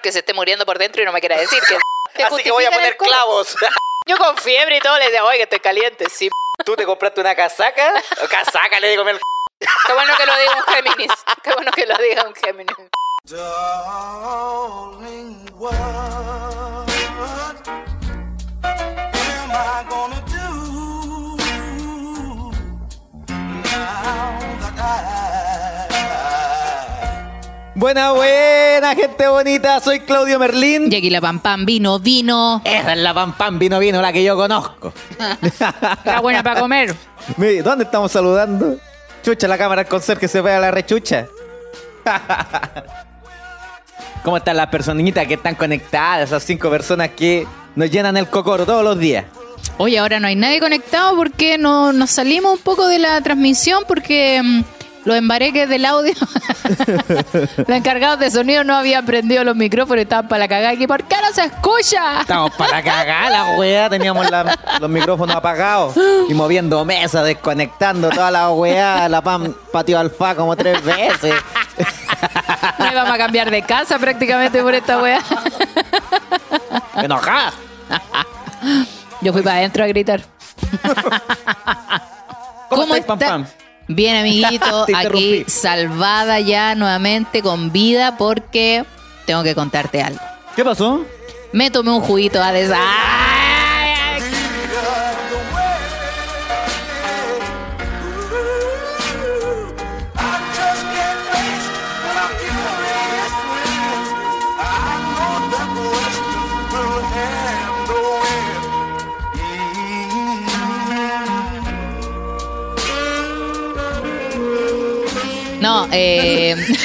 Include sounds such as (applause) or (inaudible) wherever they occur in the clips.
menos que se esté muriendo por dentro y no me quiera decir que. (laughs) que Así que voy a poner clavos. (laughs) Yo con fiebre y todo le decía, oye, que estoy caliente, sí. ¿Tú te compraste una casaca? O casaca, le digo. el (laughs) Qué bueno que lo diga un Géminis. Qué bueno que lo diga un Géminis. Darling, what am I gonna do now that I Buena, buena, gente bonita. Soy Claudio Merlín. Aquí la pam pam vino, vino. Esa es la pam pam vino vino, la que yo conozco. (laughs) Está buena para comer. Mire, ¿Dónde estamos saludando? Chucha, la cámara al conserje se vea la rechucha. (laughs) ¿Cómo están las personitas que están conectadas? Esas cinco personas que nos llenan el cocoro todos los días. Oye, ahora no hay nadie conectado porque no, nos salimos un poco de la transmisión porque mm, los embareques del audio, (laughs) los encargados de sonido no habían prendido los micrófonos y estaban para la cagada aquí. ¿Por qué no se escucha? Estamos para cagar la weá. Teníamos la- los micrófonos apagados y moviendo mesas, desconectando toda la weá. La pam patio alfa como tres veces. Nos íbamos a cambiar de casa prácticamente por esta weá. Enojada. Yo fui para adentro a gritar. ¿Cómo, estáis, pam está? pam? Bien, amiguito, (laughs) aquí salvada ya nuevamente con vida porque tengo que contarte algo. ¿Qué pasó? Me tomé un juguito a des... No, eh... (laughs)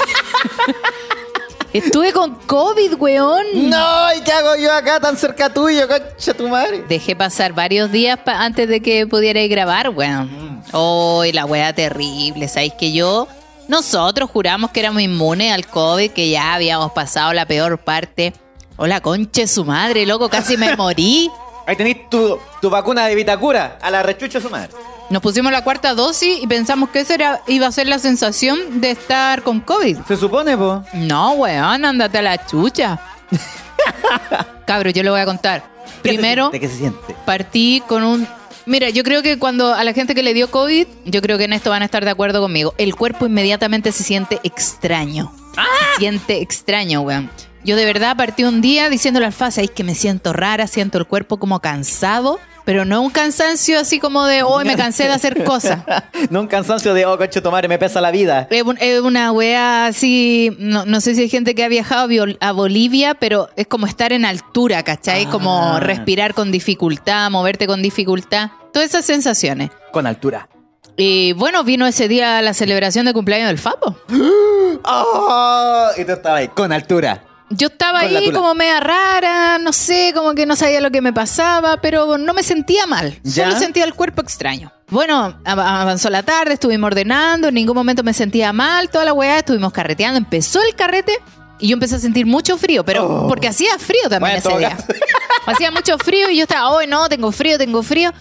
Estuve con COVID, weón. No, ¿y qué hago yo acá tan cerca tuyo, concha tu madre? Dejé pasar varios días pa- antes de que pudierais grabar, weón. Hoy la weá terrible. ¿Sabéis que yo? Nosotros juramos que éramos inmunes al COVID, que ya habíamos pasado la peor parte. Hola, conche su madre, loco, casi me (laughs) morí. Ahí tenéis tu, tu vacuna de Vitacura, a la rechucha su madre. Nos pusimos la cuarta dosis y pensamos que esa era, iba a ser la sensación de estar con COVID. Se supone, po. No, weón, ándate a la chucha. (laughs) Cabro, yo le voy a contar. Primero, ¿De qué se siente? partí con un... Mira, yo creo que cuando a la gente que le dio COVID, yo creo que en esto van a estar de acuerdo conmigo. El cuerpo inmediatamente se siente extraño. Se siente extraño, weón. Yo de verdad partí un día diciéndole al Alfa, es que me siento rara, siento el cuerpo como cansado, pero no un cansancio así como de, hoy me cansé de hacer cosas. (laughs) no un cansancio de, oh, concha tu madre, me pesa la vida. Es un- es una wea así, no, no sé si hay gente que ha viajado a Bolivia, pero es como estar en altura, ¿cachai? Ah. Como respirar con dificultad, moverte con dificultad, todas esas sensaciones. Con altura. Y bueno, vino ese día la celebración de cumpleaños del Fapo. Oh, (gasps) y tú estabas ahí, con altura. Yo estaba Con ahí como media rara, no sé, como que no sabía lo que me pasaba, pero no me sentía mal. ¿Ya? Solo sentía el cuerpo extraño. Bueno, av- avanzó la tarde, estuvimos ordenando, en ningún momento me sentía mal, toda la weá, estuvimos carreteando, empezó el carrete y yo empecé a sentir mucho frío, pero Oh. porque hacía frío también Bueno, ese día. (laughs) hacía mucho frío y yo estaba, hoy no, tengo frío, tengo frío.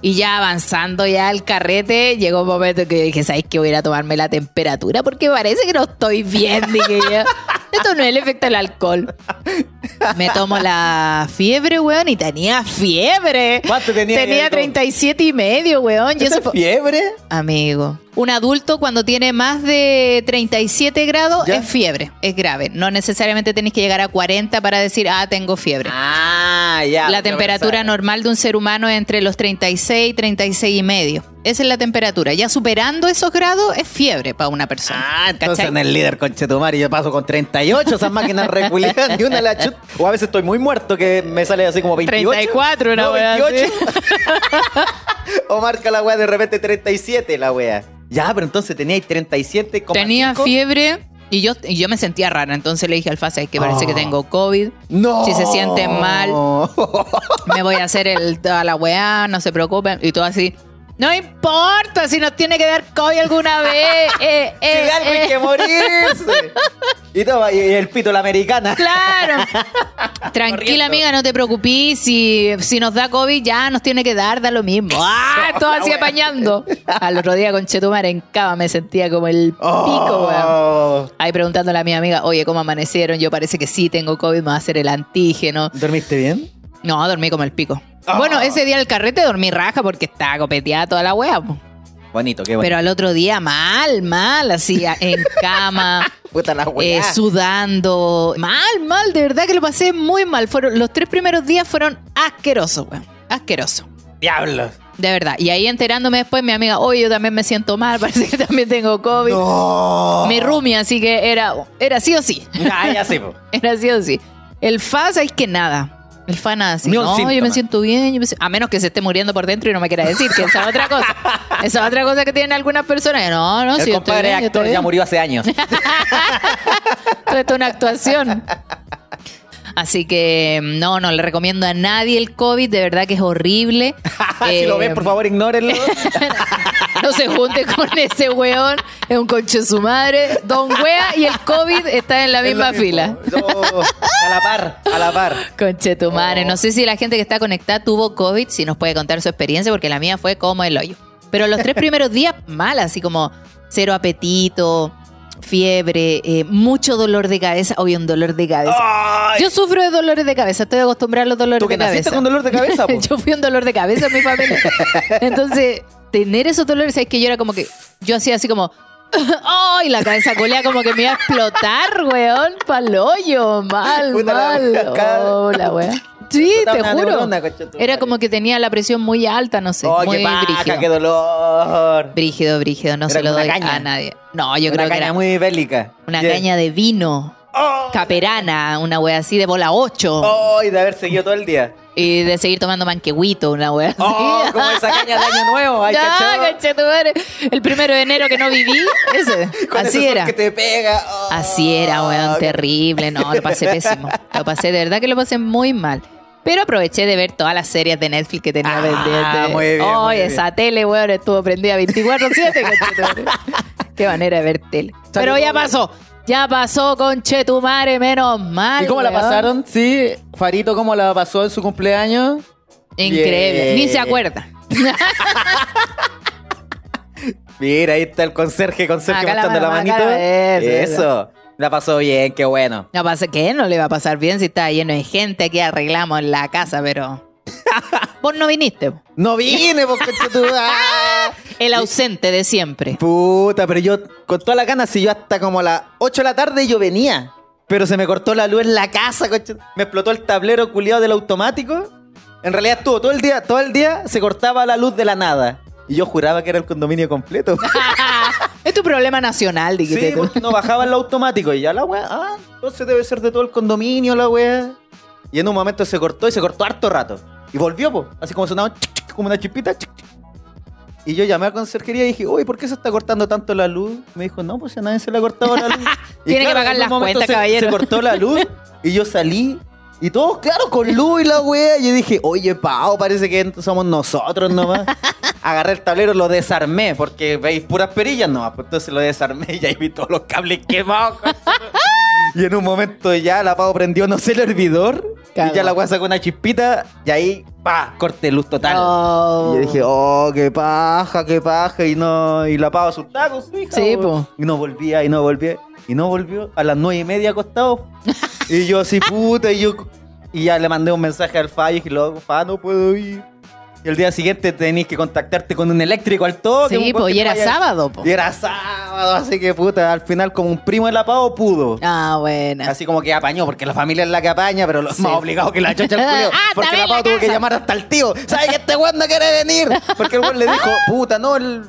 Y ya avanzando ya el carrete, llegó un momento que dije, ¿sabes qué? Voy a ir a tomarme la temperatura porque parece que no estoy bien. (laughs) Dije yo, esto no es el efecto del alcohol. Me tomo la fiebre, weón, y tenía fiebre. ¿Cuánto tenía? Tenía 37 y medio, weón. Y ¿Eso es fiebre? Amigo. Un adulto cuando tiene más de 37 grados ¿Ya? es fiebre, es grave. No necesariamente tenés que llegar a 40 para decir, ah, tengo fiebre. Ah, ya. La temperatura normal de un ser humano es entre los 36 y 36 y medio. Esa es la temperatura. Ya superando esos grados es fiebre para una persona. Ah, entonces ¿Cachai? en el líder conchetumar y yo paso con 38, esas máquinas (laughs) reculiadas y una la chut. O a veces estoy muy muerto que me sale así como 28. 34 una no, wea 28. (laughs) o marca la wea de repente 37 la wea. Ya, pero entonces teníais 37 como Tenía fiebre y yo, y yo me sentía rara. Entonces le dije al FASA, es que parece Oh. que tengo COVID. No. Si se sienten mal. (laughs) Me voy a hacer el, toda la weá, no se preocupen. Y todo así. No importa si nos tiene que dar COVID alguna (laughs) vez. Eh, Si eh, de algo hay eh. que morirse. y, toma, y el pito la americana. Claro. (laughs) Tranquila, Corriendo. amiga, no te preocupes. Si, si nos da COVID, ya nos tiene que dar, da lo mismo. ¡Ah! (laughs) Todo así apañando. Al otro día con Chetumar en cama me sentía como el pico, weón. Oh. Ahí preguntándole a mi amiga, oye, ¿cómo amanecieron? Yo parece que sí tengo COVID, me va a hacer el antígeno. ¿Dormiste bien? No, dormí como el pico. Ah. Bueno, ese día del carrete dormí raja porque estaba copeteada toda la wea. po. Bonito, qué bonito. Pero al otro día mal, mal, así en cama, (laughs) Puta la eh, sudando. Mal, mal, de verdad que lo pasé muy mal. Fueron, los tres primeros días fueron asquerosos, weón. Asquerosos. Diablos. De verdad. Y ahí enterándome después, mi amiga, oye, yo también me siento mal, (laughs) parece que también tengo COVID. No. Mi roomie, así que era, era sí o sí. Ah, ya sí, po. (laughs) Era sí o sí. El FA, es que nada. El FA nada así. No, yo me siento bien. yo me A menos que se esté muriendo por dentro y no me quiera decir, que esa es otra cosa. (laughs) Esa es otra cosa que tienen algunas personas. No, no, El si yo estoy compadre bien, yo actor estoy ya bien. murió hace años. (laughs) Esto es una actuación. Así que no, no le recomiendo a nadie el COVID, de verdad que es horrible. (laughs) si Eh, lo ven, por favor, ignórenlo. (laughs) No se junte con ese weón, es un conche su madre. Don Wea y el COVID están en la misma fila. No, a la par, a la par. Conche tu madre. Oh. No sé si la gente que está conectada tuvo COVID, si nos puede contar su experiencia, porque la mía fue como el hoyo. Pero los tres primeros días, mal, así como cero apetito, fiebre, eh, mucho dolor de cabeza. Hoy un dolor de cabeza. Ay, Yo sufro de dolores de cabeza, estoy acostumbrada a los dolores ¿Tú que de cabeza. naciste con dolor de cabeza, (laughs) yo fui un dolor de cabeza en mi familia. (laughs) Entonces, tener esos dolores, es que yo era como que, yo hacía así como, (laughs) ¡ay! la cabeza colea como que me iba a explotar, weón, pa'l hoyo, mal, Puta mal. Oh, la wea. Sí, te una juro. neurona, Era como que tenía la presión muy alta, no sé, Ay, muy qué paja, brígido. qué dolor. Brígido, brígido, no se lo una doy caña. a nadie. No, yo Una creo que caña era muy bélica. una Yeah. caña de vino, Oh, caperana, una wea así de bola 8. oh, y de haber seguido todo el día. Y de seguir tomando manquehuito, una wea así. Oh, como esa caña de año nuevo. (laughs) Ay, ya. El primero de enero que no viví, ese. (laughs) Con Así era. que te pega. Oh. Así era, weón, terrible. No, lo pasé (laughs) pésimo. Lo pasé, de verdad que lo pasé muy mal. Pero aproveché de ver todas las series de Netflix que tenía Ah, pendiente. muy bien, Oh, muy bien. esa tele, weón, estuvo prendida 24-7. (laughs) conchetumare. Qué manera de ver tele. Pero ya pasó. Ya pasó, conchetumare, menos mal. ¿Y cómo la pasaron? Sí, Farito, ¿cómo la pasó en su cumpleaños? Increíble. Ni se acuerda. (laughs) Mira, ahí está el conserje, conserje la mostrando la, manito. la- eso, Eso. La pasó bien, qué bueno. No pasa que no le va a pasar bien si está lleno de gente. Aquí arreglamos la casa, pero. (laughs) Vos no viniste. po. No vine, porque tú. ah. El ausente de siempre. Puta, pero yo con toda la ganas, si yo hasta como a las 8 de la tarde yo venía. Pero se me cortó la luz en la casa, coche. Me explotó el tablero culiado del automático. En realidad estuvo todo el día, todo el día se cortaba la luz de la nada. Y yo juraba que era el condominio completo. (laughs) es tu problema nacional, sí, dijiste tú. porque no bajaba el automático. Y ya la weá, ah, entonces debe ser de todo el condominio la weá. Y en un momento se cortó y se cortó harto rato. Y volvió, po. Así como sonaba como una chispita. Y yo llamé a conserjería y dije, uy, ¿por qué se está cortando tanto la luz? Me dijo, no, pues a nadie se le ha cortado la luz. (laughs) Y Tiene que pagar las cuentas, se- caballero. Se cortó la luz y yo salí. Y todos, claro, con luz y la wea. Y yo dije, oye, Pau, parece que somos nosotros nomás. (laughs) Agarré el tablero, lo desarmé, porque veis puras perillas nomás. Pues entonces lo desarmé y ahí vi todos los cables quemados. (laughs) y en un momento ya la Pau prendió, no sé, el hervidor. Y ya la wea sacó una chispita y ahí, pa, corte luz total. Oh. Y yo dije, oh, qué paja, qué paja. Y no, y la Pau asustada con su hija. Sí, po. Y no volvía, y no volvía. Y no volvió a las nueve y media acostado. (laughs) y yo así, puta, y yo. Y ya le mandé un mensaje al Fa y dije, loco, Fa, no puedo ir. Y el día siguiente tenías que contactarte con un eléctrico al toque. Sí, po, pues, y era sábado, po. Y era sábado, así que puta, al final como un primo de la Pau pudo. Ah, bueno. Así como que apañó, porque la familia es la que apaña, pero lo Sí. más obligado que la chocha el (laughs) culio. Ah, porque la la tuvo que llamar hasta el tío. ¿Sabes que este weón no quiere venir? Porque el weón le dijo, (laughs) puta, no, el,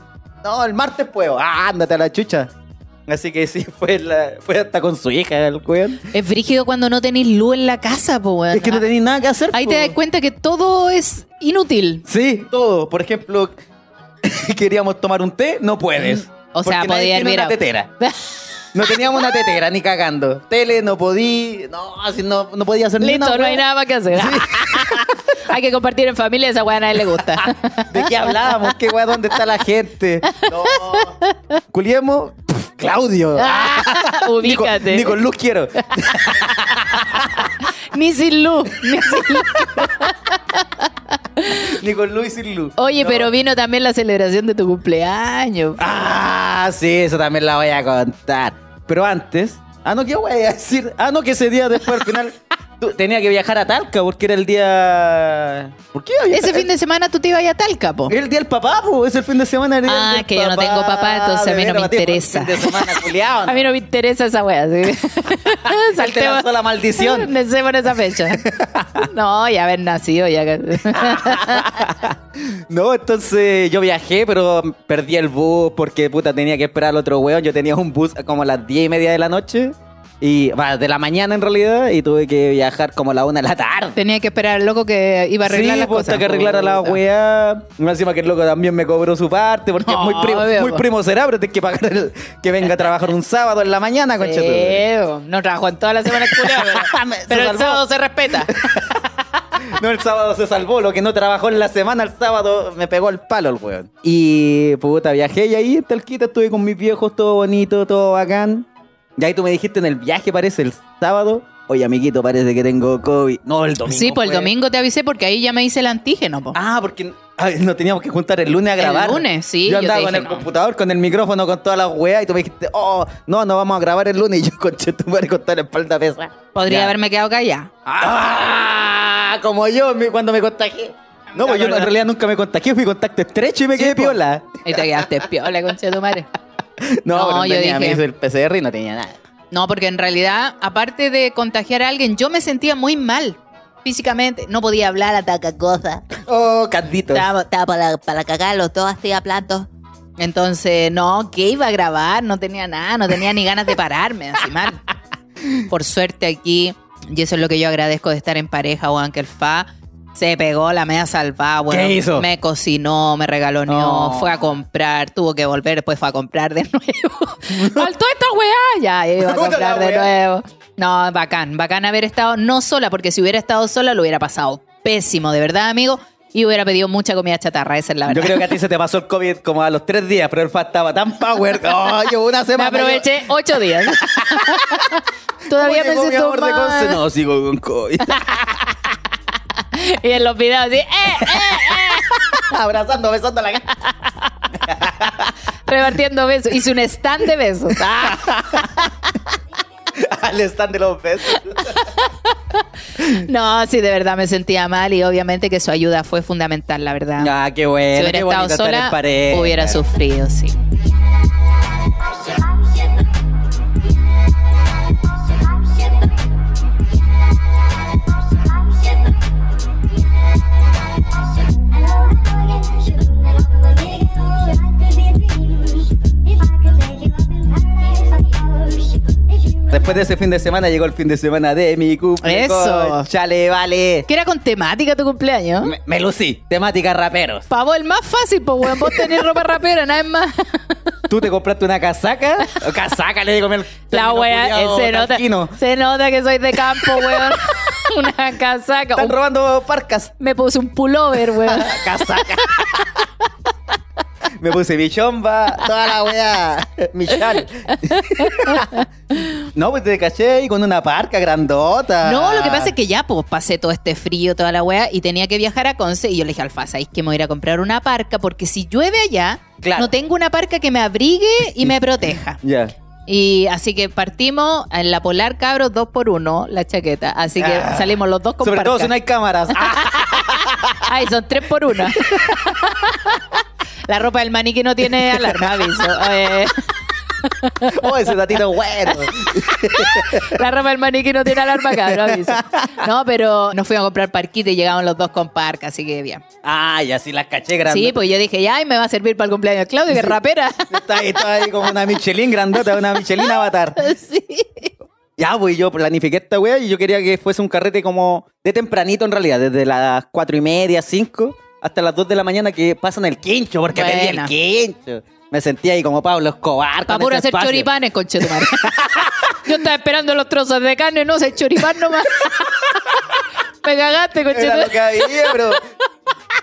no, el martes puedo. Ah, ándate a la chucha. Así que sí, fue, la- fue hasta con su hija el weón. Es frígido cuando no tenéis luz en la casa, po, weón. Es que no tenéis nada que hacer. Ahí po. te das cuenta que todo es inútil. Sí, todo. Por ejemplo, (laughs) queríamos tomar un té, no puedes. Mm, o sea, podía hervir una tetera. (laughs) No teníamos una tetera, ni cagando. Tele no podí, no, así no, no podía hacer Listo, una no hay nada más que hacer. (laughs) Hay que compartir en familia, esa weá a nadie le gusta. ¿De qué hablábamos? ¿Qué weá? ¿Dónde está la gente? No. Culiemos. Claudio. Ah, (laughs) Ni con- Ubícate. Ni con luz quiero. (laughs) Ni sin luz. ni sin luz. (laughs) Ni con luz y sin luz. Oye, No. pero vino también la celebración de tu cumpleaños. Ah, sí, eso también la voy a contar. Pero antes. Ah, no, ¿qué voy a decir? Ah, no, que ese día después al final. Tenía que viajar a Talca porque era el día. ¿Por qué? Ese fin de semana tú te ibas a Talca, po. El día del papá, pues. Es el fin de semana. el día Ah, del que yo no tengo papá, entonces a mí no me interesa. el Fin de semana, culiao, (laughs) A mí no me interesa esa wea, sí. (laughs) Él te lanzó la maldición. (laughs) Esa fecha. No, ya haber nacido, ya. No, entonces yo viajé, pero perdí el bus porque puta tenía que esperar al otro weón. Yo tenía un bus como a las 10 y media de la noche. Y va, de la mañana en realidad. Y tuve que viajar como a la una de la tarde. Tenía que esperar al loco que iba a arreglar sí, las pues, cosas. que arreglara la weá. Más Encima que el loco también me cobró su parte porque es muy primo, muy primo será, pero tienes que pagar el- que venga a trabajar un sábado en la mañana, Sí, conchetumare. no trabajó en toda la semana (laughs) pero, el sábado se respeta. (laughs) No, el sábado se salvó, lo que no trabajó en la semana, el sábado me pegó el palo el weón. Y puta, viajé y ahí en Talquita estuve con mis viejos, todo bonito, todo bacán. Y ahí tú me dijiste en el viaje, parece, el sábado. Oye, amiguito, parece que tengo COVID. No, el domingo. Sí, pues el fue. domingo te avisé porque ahí ya me hice el antígeno, po. Ah, porque ay, nos teníamos que juntar el lunes a El grabar. lunes, sí, Yo andaba con dije, el no. computador, con el micrófono, con todas las weas, y tú me dijiste, oh, no, no vamos a grabar el lunes. Y (laughs) yo, conche, tu madre, con toda la espalda pesa. Podría Ya. haberme quedado callada. Ah, como yo me- cuando me contagié. No, pues yo en realidad nunca me contagié, fui contacto estrecho y me Sí, quedé po. piola. Y te quedaste piola, concha de tu madre. (laughs) (laughs) No, No, yo tenía, dije- me el PCR y no tenía nada. No, porque en realidad, aparte de contagiar a alguien, yo me sentía muy mal físicamente. No podía hablar ataca cosas. Oh, candito. Estaba, estaba para, para cagar los dos hacía platos. Entonces, no, ¿qué iba a grabar? No tenía nada, no tenía ni ganas de pararme, así mal. (laughs) Por suerte aquí, y eso es lo que yo agradezco de estar en pareja, o que el fa se pegó la media salvada, bueno, ¿Qué hizo? me cocinó, me regaloneó, No. fue a comprar, tuvo que volver, después fue a comprar de (laughs) nuevo. (laughs) Faltó esta weá, ya iba a Puta comprar de weá. nuevo. No, bacán, bacán haber estado no sola, porque si hubiera estado sola lo hubiera pasado pésimo, de verdad, amigo, y hubiera pedido mucha comida chatarra, esa es la verdad. Yo creo que a ti se te pasó el COVID como a los tres días, pero el FA estaba tan power. (laughs) Oh, yo una Me semana. aproveché ocho días. yo- Todavía ¿Cómo me mi siento amor de Conce? mal. No, sigo con COVID. (laughs) Y en los videos así, ¡eh, eh, eh! (laughs) Abrazando, besando la cara. (laughs) Repartiendo besos. Hice un stand de besos. Al stand de los besos. No, sí, de verdad me sentía mal y obviamente que su ayuda fue fundamental, la verdad. Ah, qué bueno. si hubiera qué estado sola, pareja. hubiera sufrido, sí. Después de ese fin de semana llegó el fin de semana de mi cumpleaños. Eso. Chale, vale. Que era con temática tu cumpleaños. Me, me lucí. Temática raperos. Pa' vos el más fácil, pues, weón. Vos tenés ropa rapera, nada más. ¿Tú te compraste una casaca? O (laughs) casaca, le digo mi La wea, culiao se nota, se nota que soy de campo, weón. (laughs) Una casaca. Están robando parcas. me puse un pullover, weón. (laughs) Casaca. Me puse mi chomba, toda la weá, mi chal. No, pues te caché ahí con una parca grandota. No, lo que pasa es que ya pues pasé todo este frío, toda la weá, y tenía que viajar a Conce. Y yo le dije, Alfa, ¿sabéis que me voy a ir a comprar una parca? Porque si llueve allá, Claro. no tengo una parca que me abrigue y me (laughs) proteja. Ya. Y así que partimos en la Polar Cabros dos por uno, la chaqueta. Así que Ah. salimos los dos con Sobre parca. todo si no hay cámaras. (laughs) Ay, son tres por una. (laughs) la ropa del maniquí no tiene alarma, aviso. Eh, (laughs) oh, ese datito bueno. (laughs) la ropa del maniquí no tiene alarma, cabrón, aviso. No, pero nos fuimos a comprar parquita y llegamos los dos con parca, así que bien. Ah, ya sí las caché grandes. Sí, pues yo dije, ya, y me va a servir para el cumpleaños de Claudio, que es rapera. Está ahí, está ahí como una Michelin grandota, una Michelin avatar. (laughs) sí. Ya, pues yo planifiqué esta wea y yo quería que fuese un carrete como de tempranito en realidad, desde las cuatro y media, cinco, hasta las dos de la mañana que pasan el quincho, porque pedí el Buena. quincho. Me sentía ahí como Pablo Escobar. Para puro hacer espacio. choripanes, conchetumare. (laughs) Yo estaba esperando los trozos de carne, no sé, choripán nomás. (laughs) Me cagaste, Era lo que había, pero.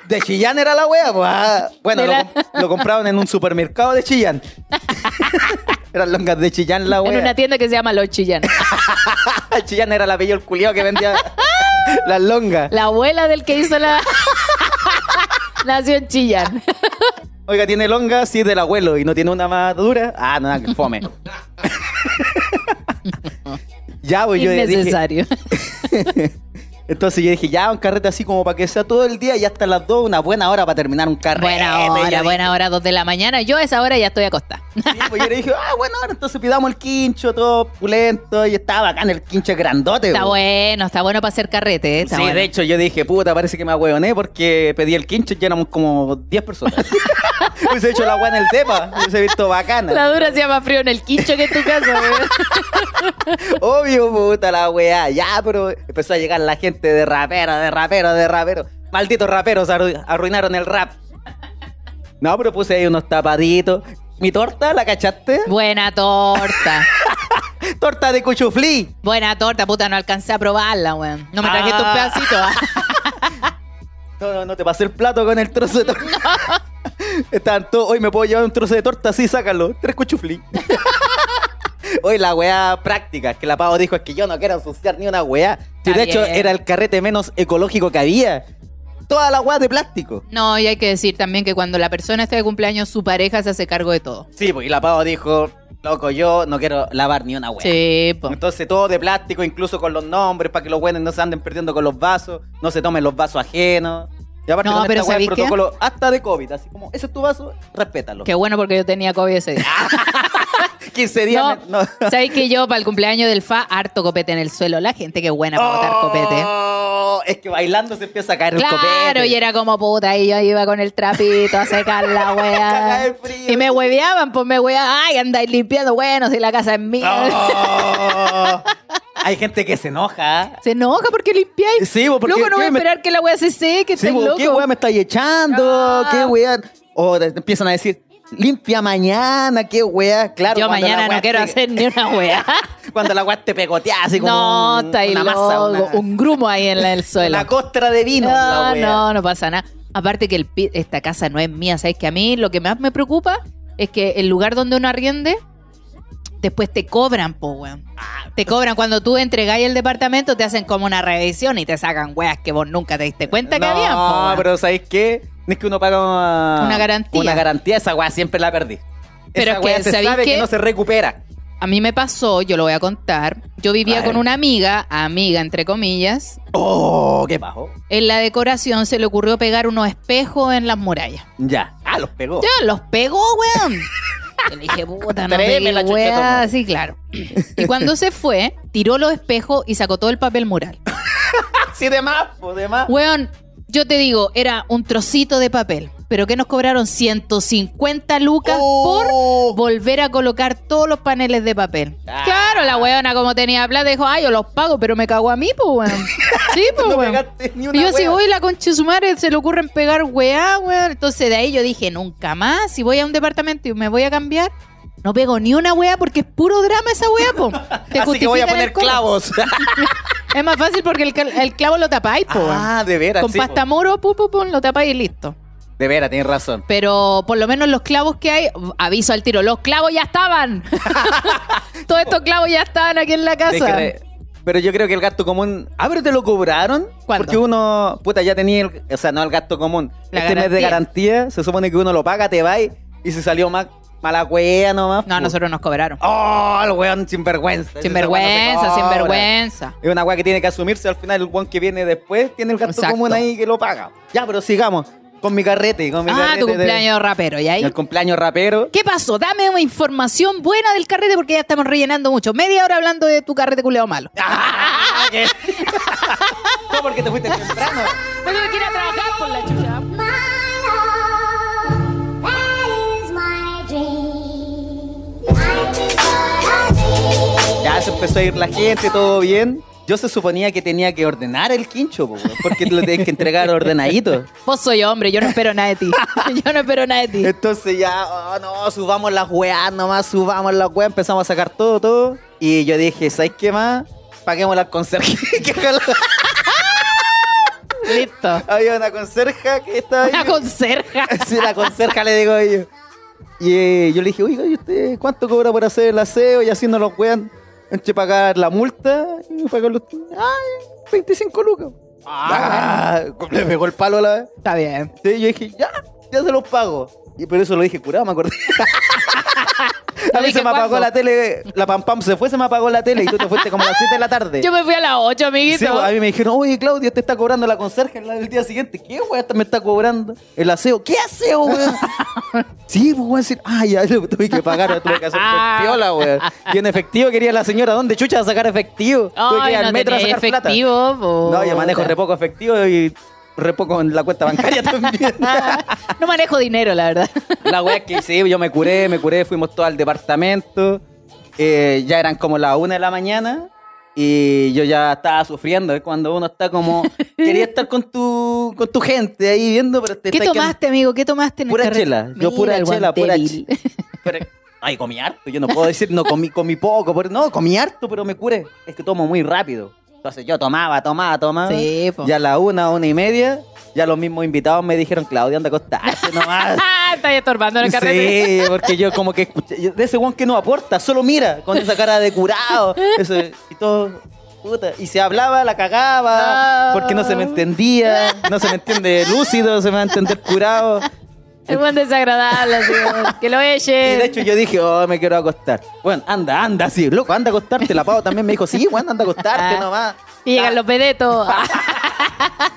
De Chillán era la wea, pues. ah. Bueno, lo, la- lo compraban en un supermercado de Chillán. (laughs) Eran longas de Chillán la En wea. una tienda que se llama Los Chillán. Chillán era el apellido el culiao que vendía las longas. La abuela del que hizo la. Nació en Chillán. Oiga, tiene longa, sí, del abuelo, y no tiene una más dura. Ah, no, que (laughs) fome. (laughs) ya, pues yo dije. Innecesario. (laughs) Entonces yo dije, ya, un carrete así como para que sea todo el día y hasta las dos, una buena hora para terminar un carrete. Buena hora, dije, buena hora, dos de la mañana. Yo a esa hora ya estoy acostada. Sí, pues yo le dije, ah, bueno, ahora entonces pidamos el quincho, todo pulento, y estaba bacán, el quincho es grandote. Está bueno, está bueno para hacer carrete. ¿eh? Está Sí, bueno. de hecho yo dije, puta, parece que me ahueoné porque pedí el quincho y ya éramos como 10 personas. (laughs) Hubiese hecho la agua en el tepa, hubiese visto bacana. La dura hacía más frío en el quincho que en tu casa. (laughs) Obvio, puta la weá. Ya, pero empezó a llegar la gente de rapero, de rapero, de rapero. Malditos raperos arru- arruinaron el rap. No, pero puse ahí unos tapaditos. Mi torta, ¿la cachaste? Buena torta. (laughs) Torta de cuchuflí. Buena torta, puta, no alcancé a probarla, weón. No me trajiste un Ah. pedacito. (laughs) No, no, no te pasé el plato con el trozo de torta. (laughs) Estaban todos, hoy me puedo llevar un trozo de torta, sí, sácalo. Tres cuchuflí. Hoy la weá práctica, que la Pavo dijo es que yo no quiero ensuciar ni una weá. Si de hecho era el carrete menos ecológico que había. Toda la weá de plástico. No, y hay que decir también que cuando la persona está de cumpleaños, su pareja se hace cargo de todo. Sí, pues y la Pavo dijo, loco, yo no quiero lavar ni una weá. Sí, po. Entonces todo de plástico, incluso con los nombres, para que los buenos no se anden perdiendo con los vasos, no se tomen los vasos ajenos. Y aparte No, con pero esta el ¿sabéis qué? protocolo hasta de COVID, así como, ese es tu vaso, respétalo. Qué bueno porque yo tenía COVID ese día. (laughs) 15 días. No, no. (laughs) ¿sabes que yo para el cumpleaños del FA, harto copete en el suelo? La gente que buena para botar copete. Oh, Es que bailando se empieza a caer el Claro, copete. y era como puta, y yo iba con el trapito a secar la (laughs) frío. Y me hueveaban, pues me hueveaban, ay, andáis limpiando, bueno, si la casa es mía. Oh. Hay gente que se enoja. Se enoja porque limpiáis. Sí, porque- Loco, no voy a ¿qué me- esperar que la weá se seque, Sí, po, loco. ¿Qué weá me estáis echando? Ah. ¿Qué weá? O te empiezan a decir, limpia mañana, qué weá. Claro, yo la mañana no quiero te- hacer ni una weá. (laughs) Cuando la weá te pegotea así como no, un- está ahí una masa, loco, una, un grumo ahí en la- el (laughs) suelo. una costra de vino. la No, no, no pasa nada. Aparte que el esta casa no es mía, ¿sabes? Que a mí lo que más me preocupa es que el lugar donde uno arriende, después te cobran, po, weón. Te cobran cuando tú entregáis el departamento, te hacen como una revisión y te sacan weas que vos nunca te diste cuenta que no, habían, po, weón. pero ¿sabéis qué? No es que uno paga una, Una garantía. Una garantía, esa weá siempre la perdí. Pero esa es que, se ¿sabéis sabe que qué? no se recupera. A mí me pasó, yo lo voy a contar. Yo vivía con una amiga, amiga entre comillas. Oh, qué bajo. En la decoración se le ocurrió pegar unos espejos en las murallas. Ya. Ah, los pegó. Ya, los pegó, weón. (laughs) Yo le dije, puta, no Tréme pegué, la toma. Sí, claro. (laughs) Y cuando se fue, tiró los espejos y sacó todo el papel mural. (laughs) Sí, de más, po, de más. Weón, yo te digo, era un trocito de papel. Pero que nos cobraron 150 lucas Oh. por volver a colocar todos los paneles de papel. Ah. Claro, la weona como tenía plata dijo, ay, yo los pago, pero me cago a mí, pues, weón. (laughs) Sí, pues, No weón. Y yo si voy la concha de su madre se le ocurren pegar weá, weón. Entonces de ahí yo dije, nunca más, si voy a un departamento y me voy a cambiar, no pego ni una weá porque es puro drama esa weá, po. (laughs) Te Así que voy a poner clavos. (laughs) Es más fácil porque el, clavo lo tapáis, po. ah, de veras. Con sí, pasta po. muro, pu, pu, pu, lo tapáis y listo. De veras, tienes razón. Pero por lo menos los clavos que hay, aviso al tiro, los clavos ya estaban. (laughs) Todos estos clavos ya estaban aquí en la casa. Pero yo creo que el gasto común. Ah, pero te lo cobraron. ¿Cuándo? Porque uno, puta, ya tenía el. O sea, no el gasto común. La este mes de garantía. se supone que uno lo paga, te va y y se salió más mala wea nomás. No, nosotros nos cobraron. Oh, el weón sinvergüenza. Sinvergüenza, sinvergüenza. Es una weá que tiene que asumirse al final el weón que viene después tiene el gasto Exacto. común ahí que lo paga. Ya, pero sigamos. Con mi carrete, con mi Ah, carrete tu de- cumpleaños rapero, ¿y ahí? El cumpleaños rapero. ¿Qué pasó? Dame una información buena del carrete porque ya estamos rellenando mucho. Media hora hablando de tu carrete culeado malo. (laughs) ¡Ah! ¿Qué? (laughs) no, porque te fuiste temprano. Pero me quiero trabajar por la chucha. Ya se empezó a ir la gente, todo bien. Yo se suponía que tenía que ordenar el quincho, po, porque lo tienes que entregar ordenadito. (laughs) Vos soy hombre, yo no espero nada de ti. (laughs) Yo no espero nada de ti. Entonces ya, oh, no, subamos las weas nomás, subamos las weas, empezamos a sacar todo, todo. Y yo dije, ¿sabes qué más? Paguémosle al conserje. (laughs) Listo. Había una conserja que estaba ahí. Una conserja. Sí, la conserja le digo yo. Y eh, yo le dije, oiga, ¿y usted cuánto cobra por hacer el aseo y haciendo los weón? Entre pagar la multa y pagar los... Ay, 25 lucas. (laughs) Ah, le pegó el palo a la vez. Está bien. Sí, yo dije, ya, ya se los pago. Y por eso lo dije curado, me acordé. (laughs) a mí se me apagó la tele, la pam pam se fue, se me apagó la tele y tú te fuiste como a las 7 de la tarde. (laughs) Yo me fui a las 8, amiguito. Sí, pues, a mí me dijeron, oye, Claudio, te está cobrando la conserje del día siguiente. ¿Qué, weón? Me está cobrando el aseo. ¿Qué aseo, weón? (laughs) sí, pues, weón, decir, ah, ya lo tuve que pagar, lo tuve que hacer (laughs) piola, weón. Y en efectivo quería la señora, ¿dónde chucha a sacar efectivo? tuve que Ay, ir al metro a sacar plata. efectivo, po. No, yo manejo re poco efectivo y re poco en la cuenta bancaria (laughs) también. no manejo dinero, la verdad. La weá es que sí, yo me curé, me curé, fuimos todos al departamento. eh, ya eran como las una de la mañana y yo ya estaba sufriendo. Es cuando uno está como. (laughs) Quería estar con tu, con tu gente ahí viendo, pero te ¿Qué tomaste, amigo? ¿Qué tomaste en el Pura chela. Yo pura el chela, pura chela. Pero, ay, comí harto. Yo no puedo decir, no comí, comí poco. pero- no, comí harto, pero me curé. Es que tomo muy rápido. Entonces yo tomaba, tomaba, tomaba. Sí, po. Ya a la una, una y media, ya los mismos invitados me dijeron, Claudia, anda a acostarte nomás. Ah, (laughs) está estorbando en el carrete. Sí, porque yo como que escuché, yo- de ese guan que no aporta, solo mira, con esa cara de curado. Eso, y todo, puta. Y se hablaba, la cagaba, porque no se me entendía, no se me entiende lúcido, se me va a entender curado. Es buen desagradable, así, que lo Y eche. de hecho yo dije, oh, me quiero acostar. Bueno, anda, anda, sí, loco, anda a acostarte. La Pau también me dijo, sí, bueno, anda a acostarte Ah. nomás. Y llegan los pedetos. (laughs)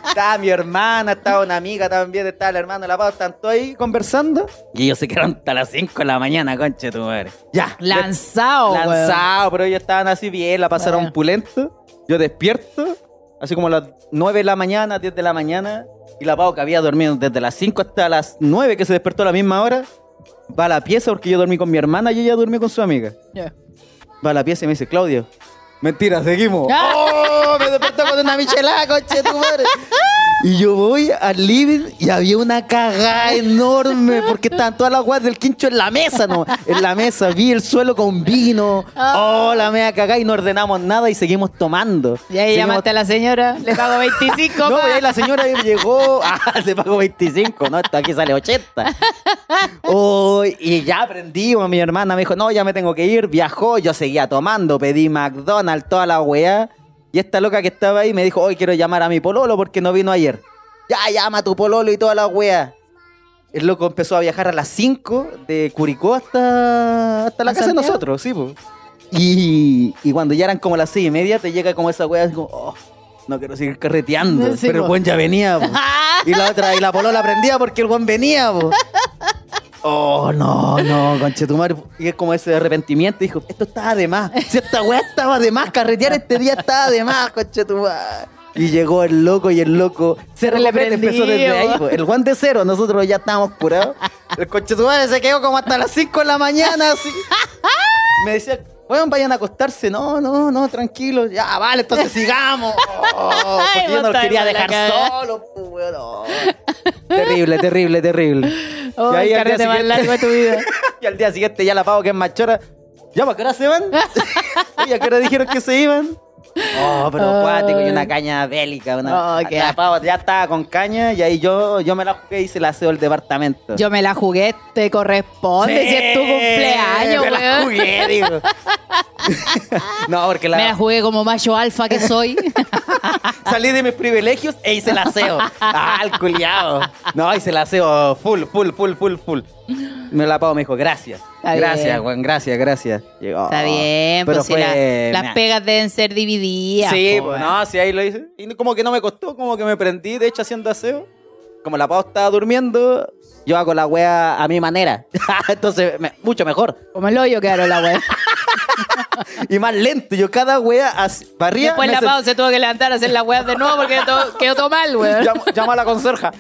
Estaba mi hermana, estaba una amiga también, estaba el hermano de la Pau, están todos ahí conversando. Y ellos se quedaron hasta las 5 de la mañana, concha de tu madre. Ya. Lanzado, weón. Lanzado, pero ellos estaban así bien, la pasaron Bueno. pulento. Yo despierto, así como a las 9 de la mañana, 10 de la mañana, y la Pau que había dormido desde las 5 hasta las 9, que se despertó a la misma hora, va a la pieza porque yo dormí con mi hermana y ella durmió con su amiga. Ya. Va a la pieza y me dice, Claudio, mentira, seguimos. Ah. ¡Oh! Me despertó con una michelada, coche tu madre. Y yo voy al living y había una cagada enorme porque estaban todas las guas del quincho en la mesa, ¿no? En la mesa, vi el suelo con vino. Oh, la mea cagada y no ordenamos nada y seguimos tomando. Y ahí Seguimos- llamaste a la señora, le pago 25. no, y ahí la señora llegó, (laughs) ah, le pagó 25, no, esto aquí sale 80. Oh, y ya aprendí, mi hermana me dijo, no, ya me tengo que ir, viajó, yo seguía tomando, pedí McDonald's, toda la weá. Y esta loca que estaba ahí me dijo, hoy quiero llamar a mi pololo porque no vino ayer. Ya, llama a tu pololo y toda la weá. El loco empezó a viajar a las 5 de Curicó hasta, hasta la ¿A casa de nosotros, sí, pues. Y, y cuando ya eran como las 6 y media, te llega como esa weá, como, oh, no quiero seguir carreteando. Sí, pero el buen ya venía, po. (laughs) Y la otra, y la polola aprendía porque el buen venía, po. Oh, no, no, conchetumar. Y es como ese arrepentimiento. Dijo, esto estaba de más. Si esta weá estaba de más, carretear este día estaba de más, conchetumar. Y llegó el loco y el loco se Le empezó desde ahí. po. El guan de cero, nosotros ya estábamos curados. El conchetumar se quedó como hasta las 5 de la mañana, así. Me decía, bueno, vayan a acostarse. No, no, no, tranquilo. Ya, vale, entonces sigamos. (laughs) Oh, Ay, porque yo no botarme quería dejar solos, pues, weón. Oh. (laughs) Terrible, terrible, terrible. Oh, Y ahí el al día carrete más siguiente- largo de tu vida. (laughs) y al día siguiente ya la pago que es machora. ¿Ya para qué hora se van? (laughs) Oye, ¿a qué hora dijeron que se iban? Oh, pero Ay. acuático y una caña bélica. Una, Oh, la ya estaba con caña y ahí yo, yo me la jugué y se la aseo el departamento. Yo me la jugué, te corresponde, si es tu cumpleaños, me la weón. jugué, digo. (laughs) no, porque la, Me la jugué como macho alfa que soy. (laughs) salí de mis privilegios e hice el aseo. (laughs) Ah, el culiao. No, hice el aseo full, full, full, full, full. Me la pago, me dijo, gracias. Está gracias. Juan, gracias, gracias. Llegó. Está bien, Pero pues si la- las pegas deben ser divididas. Sí, po, pues no, sí, ahí lo hice. Y como que no me costó, como que me prendí, de hecho, haciendo aseo. Como la pavo estaba durmiendo, yo hago la wea a mi manera. (laughs) Entonces, me- mucho mejor. Como el hoyo quedaron la wea. (laughs) Y más lento. Yo cada wea barría. Después la sent- Pau se tuvo que levantar a hacer la wea de nuevo porque quedó todo mal, weón. (laughs) Llamo, llamo a la conserja.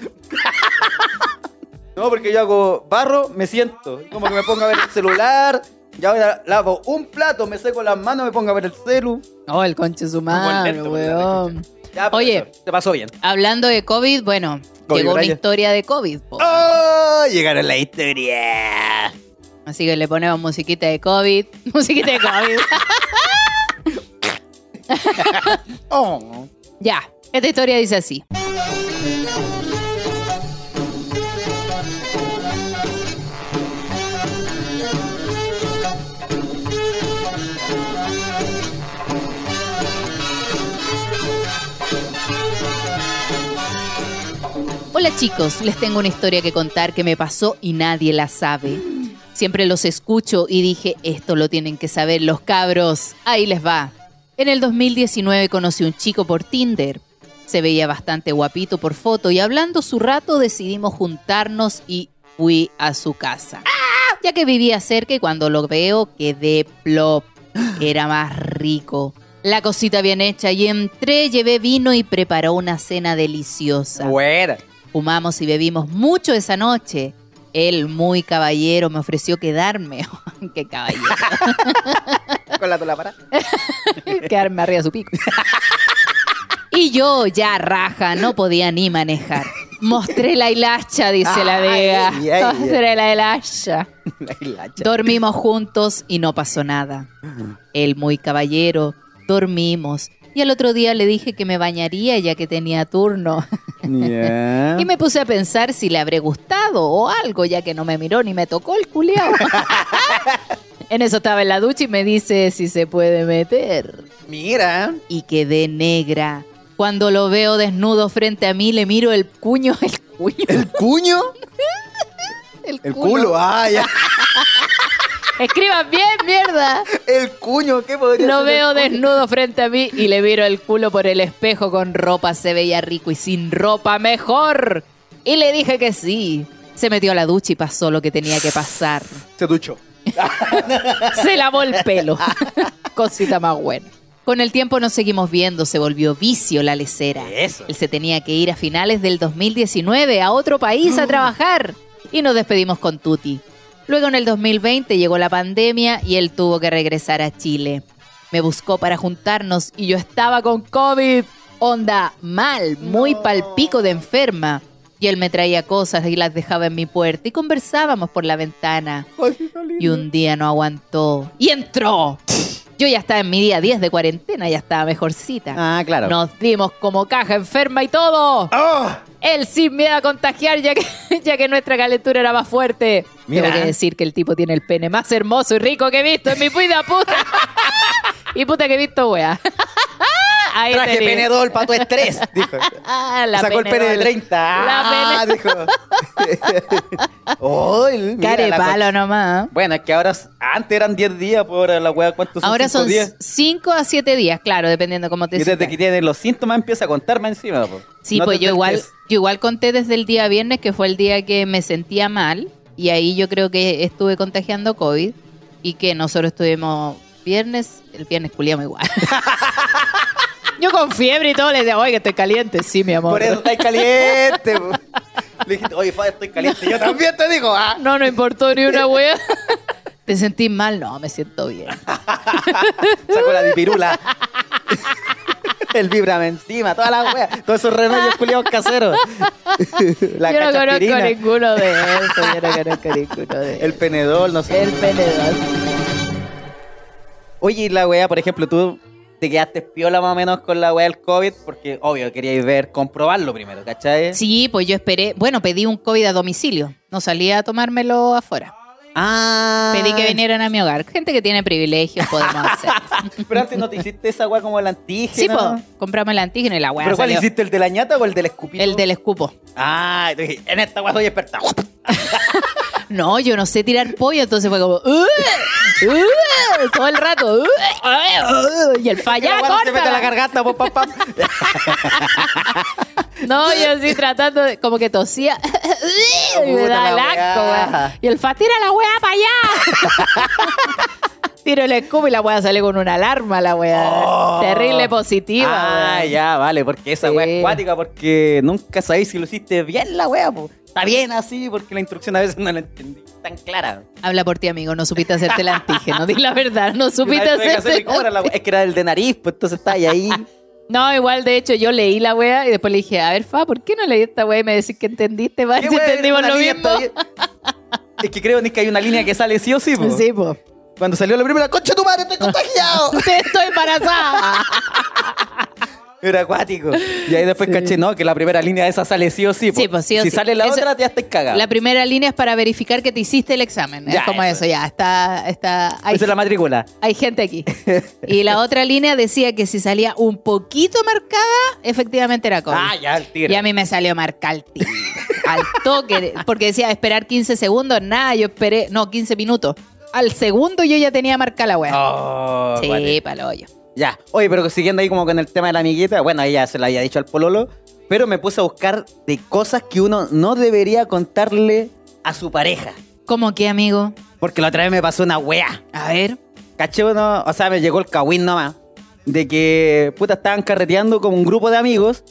No, porque yo hago barro, me siento. Como que me pongo a ver el celular. Ya voy a- lavo un plato, me seco las manos, me pongo a ver el celu. Oh, el conche su madre, weón. Ya, Oye. te pasó bien. Hablando de COVID, bueno, COVID, llegó una historia de COVID, po. ¡Oh! Llegaron la historia. Así que le ponemos musiquita de COVID. (laughs) Musiquita de COVID. Oh. (laughs) (laughs) Ya, esta historia dice así. Hola chicos, les tengo una historia que contar que me pasó y nadie la sabe. Siempre los escucho y dije, esto lo tienen que saber los cabros. Ahí les va. En el 2019 conocí un chico por Tinder. Se veía bastante guapito por foto y hablando su rato decidimos juntarnos y fui a su casa. Ya que vivía cerca y cuando lo veo quedé plop. Era más rico. La cosita bien hecha y entré, llevé vino y preparó una cena deliciosa. Buena. Fumamos y bebimos mucho esa noche. Él, muy caballero, me ofreció quedarme. (laughs) ¡Qué caballero! (laughs) Con la tola para. (laughs) quedarme arriba de su pico. Y yo, ya raja, no podía ni manejar. Mostré la hilacha, dice la Vega. ay, ay. Mostré la hilacha. La hilacha. Dormimos juntos y no pasó nada. Él, muy caballero, dormimos. Y al otro día le dije que me bañaría ya que tenía turno. Ya. (laughs) Y me puse a pensar si le habré gustado o algo, ya que no me miró ni me tocó el culiao. (laughs) en eso estaba en la ducha y me dice si se puede meter. Mira. Y quedé negra. Cuando lo veo desnudo frente a mí, le miro el cuño, el cuño, ¿El cuño? (laughs) el, El culo. Ah, ya. Escriban bien, mierda. El cuño. ¿Qué podría Lo ser veo desnudo frente a mí y le miro el culo por el espejo con ropa, se veía rico y sin ropa mejor. Y le dije que sí. Se metió a la ducha y pasó lo que tenía que pasar. Se duchó. (laughs) Se lavó el pelo. (laughs) Cosita más buena. Con el tiempo nos seguimos viendo, se volvió vicio la lecera. Eso. Él se tenía que ir a finales del 2019 a otro país a (gasps) trabajar. Y nos despedimos con Tuti. Luego en el 2020 llegó la pandemia y él tuvo que regresar a Chile. Me buscó para juntarnos y yo estaba con COVID. Onda mal, muy palpico de enferma. Y él me traía cosas y las dejaba en mi puerta y conversábamos por la ventana. Y un día no aguantó. Y entró. Yo ya estaba en mi día 10 de cuarentena, ya estaba mejorcita. Ah, claro. Nos dimos como caja enferma y todo. ¡Oh! Él sin miedo a contagiar, ya que, (laughs) ya que nuestra calentura era más fuerte. Mira. Tengo que decir que el tipo tiene el pene más hermoso y rico que he visto en mi vida puta. (laughs) y puta que he visto, wea. Ahí Traje tenés. penedol para tu estrés. (laughs) Dijo. Ah, la Sacó el pene de Penedol. 30. La Ah, dijo. (laughs) Palo nomás. Bueno, es que ahora, antes eran 10 días, pues ahora la weá, ¿cuántos son? Ahora Cinco son días? 5 a 7 días, claro, dependiendo cómo te Y desde que tienen los síntomas empieza a contarme encima. pues. Sí, No pues yo igual, yo igual conté desde el día viernes, que fue el día que me sentía mal, y ahí yo creo que estuve contagiando COVID, y que nosotros estuvimos viernes, el viernes culiamos igual. (laughs) yo con fiebre y todo le decía, oye, que estoy caliente. Sí, mi amor. Por eso estáis caliente. (laughs) Le dijiste, oye, estoy caliente. Yo también te digo, ah. No, no importó ni una wea. (laughs) ¿Te sentís mal? No, me siento bien. (laughs) Saco la dipirula. El vibrame encima, toda la wea. Todos esos remedios culiados caseros. La yo no conozco ninguno de eso. Yo no conozco ninguno de El penedol, no sé. El penedor. Oye, la wea, por ejemplo, tú te quedaste piola más o menos con la wea del COVID, porque obvio queríais ver, comprobarlo primero, ¿cachai? Sí, pues yo esperé. Bueno, pedí un COVID a domicilio. No salía a tomármelo afuera. Ah. Pedí que vinieran a mi hogar. Gente que tiene privilegios podemos hacer. (laughs) Pero antes no te hiciste esa wea como el antígeno. Sí, pues, compramos el antígeno y la weá ¿Pero cuál hiciste? ¿El de la ñata o el del escupito? El del escupo. Ah, en esta wea soy experta. (laughs) No, yo no sé tirar pollo, entonces fue como... "Uh, uh", todo el rato. Y el falla, La wea no se mete la garganta, (laughs) yo así tratando de... Como que tosía. (laughs) me da la. Y el fa, tira la weá para allá. (laughs) Tiro el escupo y la weá sale con una alarma, la weá. Oh. Terrible positiva. Ah, ya, vale, porque esa Sí. wea es cuática, porque nunca sabéis si lo hiciste bien la wea, po. Está bien así, porque la instrucción a veces no la entendí tan clara. Habla por ti, amigo. No supiste hacerte el antígeno. Di la verdad, no supiste que hacerte hacerle, ¿cómo era la wea? Es que era el de nariz, pues entonces está ahí. ahí. No, igual, de hecho, yo leí la wea y después le dije, a ver, Fa, ¿por qué no leí esta wea y me decís que entendiste? Va, ¿Qué si wea? entendimos lo mismo. Es que creo ni que hay una línea que sale sí o sí, po. Sí, po. Cuando salió la primera, concha tu madre, estoy contagiado. (laughs) Estoy embarazada. (laughs) Era acuático. Y ahí después caché, no, que la primera línea de esa sale sí o sí. po. Sí, pues sí o si sí. sale la Eso- otra, ya estás cagado. La primera línea es para verificar que te hiciste el examen. Ya, es como eso. eso, ya. Está, está, hay, Esa es la matrícula. hay gente aquí. (laughs) y la otra línea decía que si salía un poquito marcada, efectivamente era COVID. Ah, ya, el tiro. Y a mí me salió marcar al tiro, al toque, porque decía esperar 15 segundos, nada, yo esperé, no, 15 minutos. Al segundo yo ya tenía marcada la weá. Oh, sí, palo hoyo. Ya. Oye, pero siguiendo ahí como con el tema de la amiguita, bueno, ella se la había dicho al pololo, pero me puse a buscar de cosas que uno no debería contarle a su pareja. ¿Cómo que, amigo? Porque la otra vez me pasó una wea. A ver. Caché uno, o sea, me llegó el cagüín nomás. De que, puta, estaban carreteando con un grupo de amigos.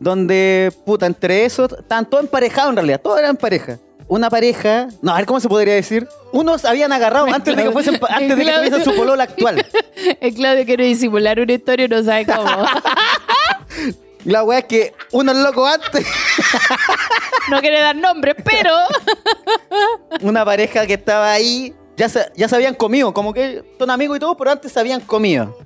Donde, puta, entre esos, estaban todos emparejados en realidad, todos eran pareja. Una pareja, no, a ver cómo se podría decir. Unos habían agarrado antes de que fuesen, antes de que tuviesen su polola actual. (laughs) El Claudio quiere disimular una historia y no sabe cómo. (laughs) La wea es que uno es loco antes. (laughs) no quiere dar nombres, pero. Una pareja que estaba ahí, ya se, ya se habían comido, como que son amigos y todo, pero antes se habían comido.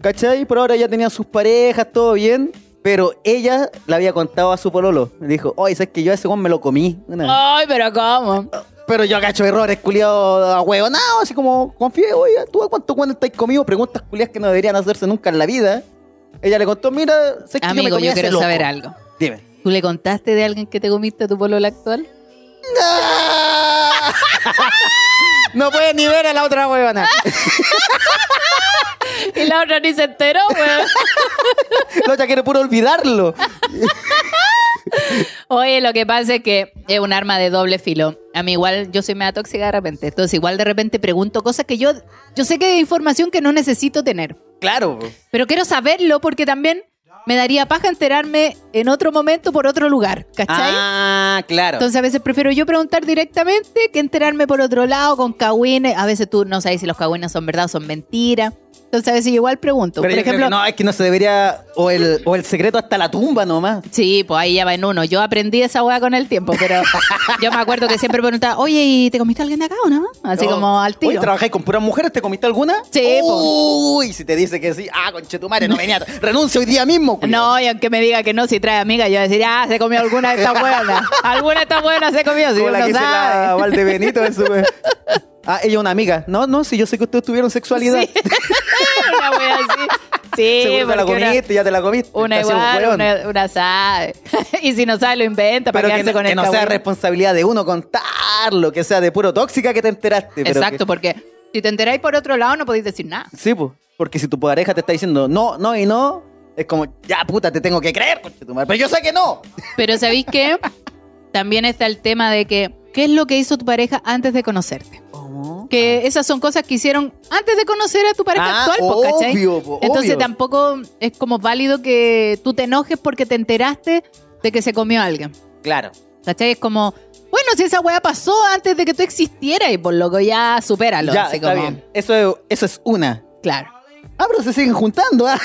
¿Cachai? Por ahora ya tenían sus parejas, todo bien. Pero ella le había contado a su pololo. Le dijo, oye, ¿sabes que yo a ese weón me lo comí? Una vez". Ay, pero ¿cómo? Pero yo cacho errores, culiado a huevo. No, así como confié, oye, ¿tú a cuánto cuando estáis comido? Preguntas culiadas que no deberían hacerse nunca en la vida. Ella le contó, mira, sé que yo me Amigo, comí yo a ese quiero loco". saber algo. Dime. ¿Tú le contaste de alguien que te comiste a tu polola actual? (laughs) No (laughs) puedes ni ver a la otra huevona. (laughs) Y la otra ni se enteró, weón. La otra quiere puro olvidarlo. Oye, lo que pasa es que es un arma de doble filo. A mí igual, yo soy media tóxica de repente. Entonces igual de repente pregunto cosas que yo, yo sé que hay información que no necesito tener. Claro. Pero quiero saberlo porque también me daría paja enterarme en otro momento por otro lugar, ¿cachai? Ah, claro. Entonces a veces prefiero yo preguntar directamente que enterarme por otro lado con cagüines. A veces tú no sabes si los cagüines son verdad o son mentira. Entonces a veces igual pregunto. Pero por ejemplo, no, es que no se debería. O el, o el secreto hasta la tumba nomás. Sí, pues ahí ya va en uno. Yo aprendí esa weá con el tiempo, pero (laughs) yo me acuerdo que siempre preguntaba, oye, ¿y te comiste a alguien de acá o no? Así Oh. como al tiro. Oye, ¿trabajáis con puras mujeres? ¿Te comiste alguna? Sí. Uy, si te dice que sí. Ah, conche tu madre, no venía. Renuncio hoy día mismo. No, y aunque me diga que no, si trae amiga, yo voy a decir, ah, se comió alguna de estas (laughs) buenas. alguna de estas buenas se comió, si Como la uno que hice la sabe. Valdebenito en su... (laughs) Ah, ella una amiga. No, no, si yo sé que ustedes tuvieron sexualidad. Sí. (laughs) una wea así. Sí, (laughs) Seguro te la porque una- comiste, ya te la comiste. Una un igual, hueón. una, una sabe. (laughs) y si no sabe, lo inventa para Pero que, quedarse no- con que no sea responsabilidad de uno contarlo, que sea de puro tóxica que te enteraste. pero Exacto, que- porque si te enteráis por otro lado, no podéis decir nada. Sí, pues. Porque si tu pareja te está diciendo no, no y no, es como, ya puta, te tengo que creer, tu madre. Pero yo sé que no. Pero ¿sabéis qué? También está el tema de que, ¿qué es lo que hizo tu pareja antes de conocerte? Que esas son cosas que hicieron antes de conocer a tu pareja Ah, actual, po, ¿cachai? obvio, po, Entonces obvio. tampoco es como válido que tú te enojes porque te enteraste de que se comió a alguien. Claro. ¿Cachai? Es como, bueno, si esa weá pasó antes de que tú existieras y por loco ya supéralo. ya, así está como, bien. Eso es, eso es una. Claro. Ah, pero se siguen juntando. Ah,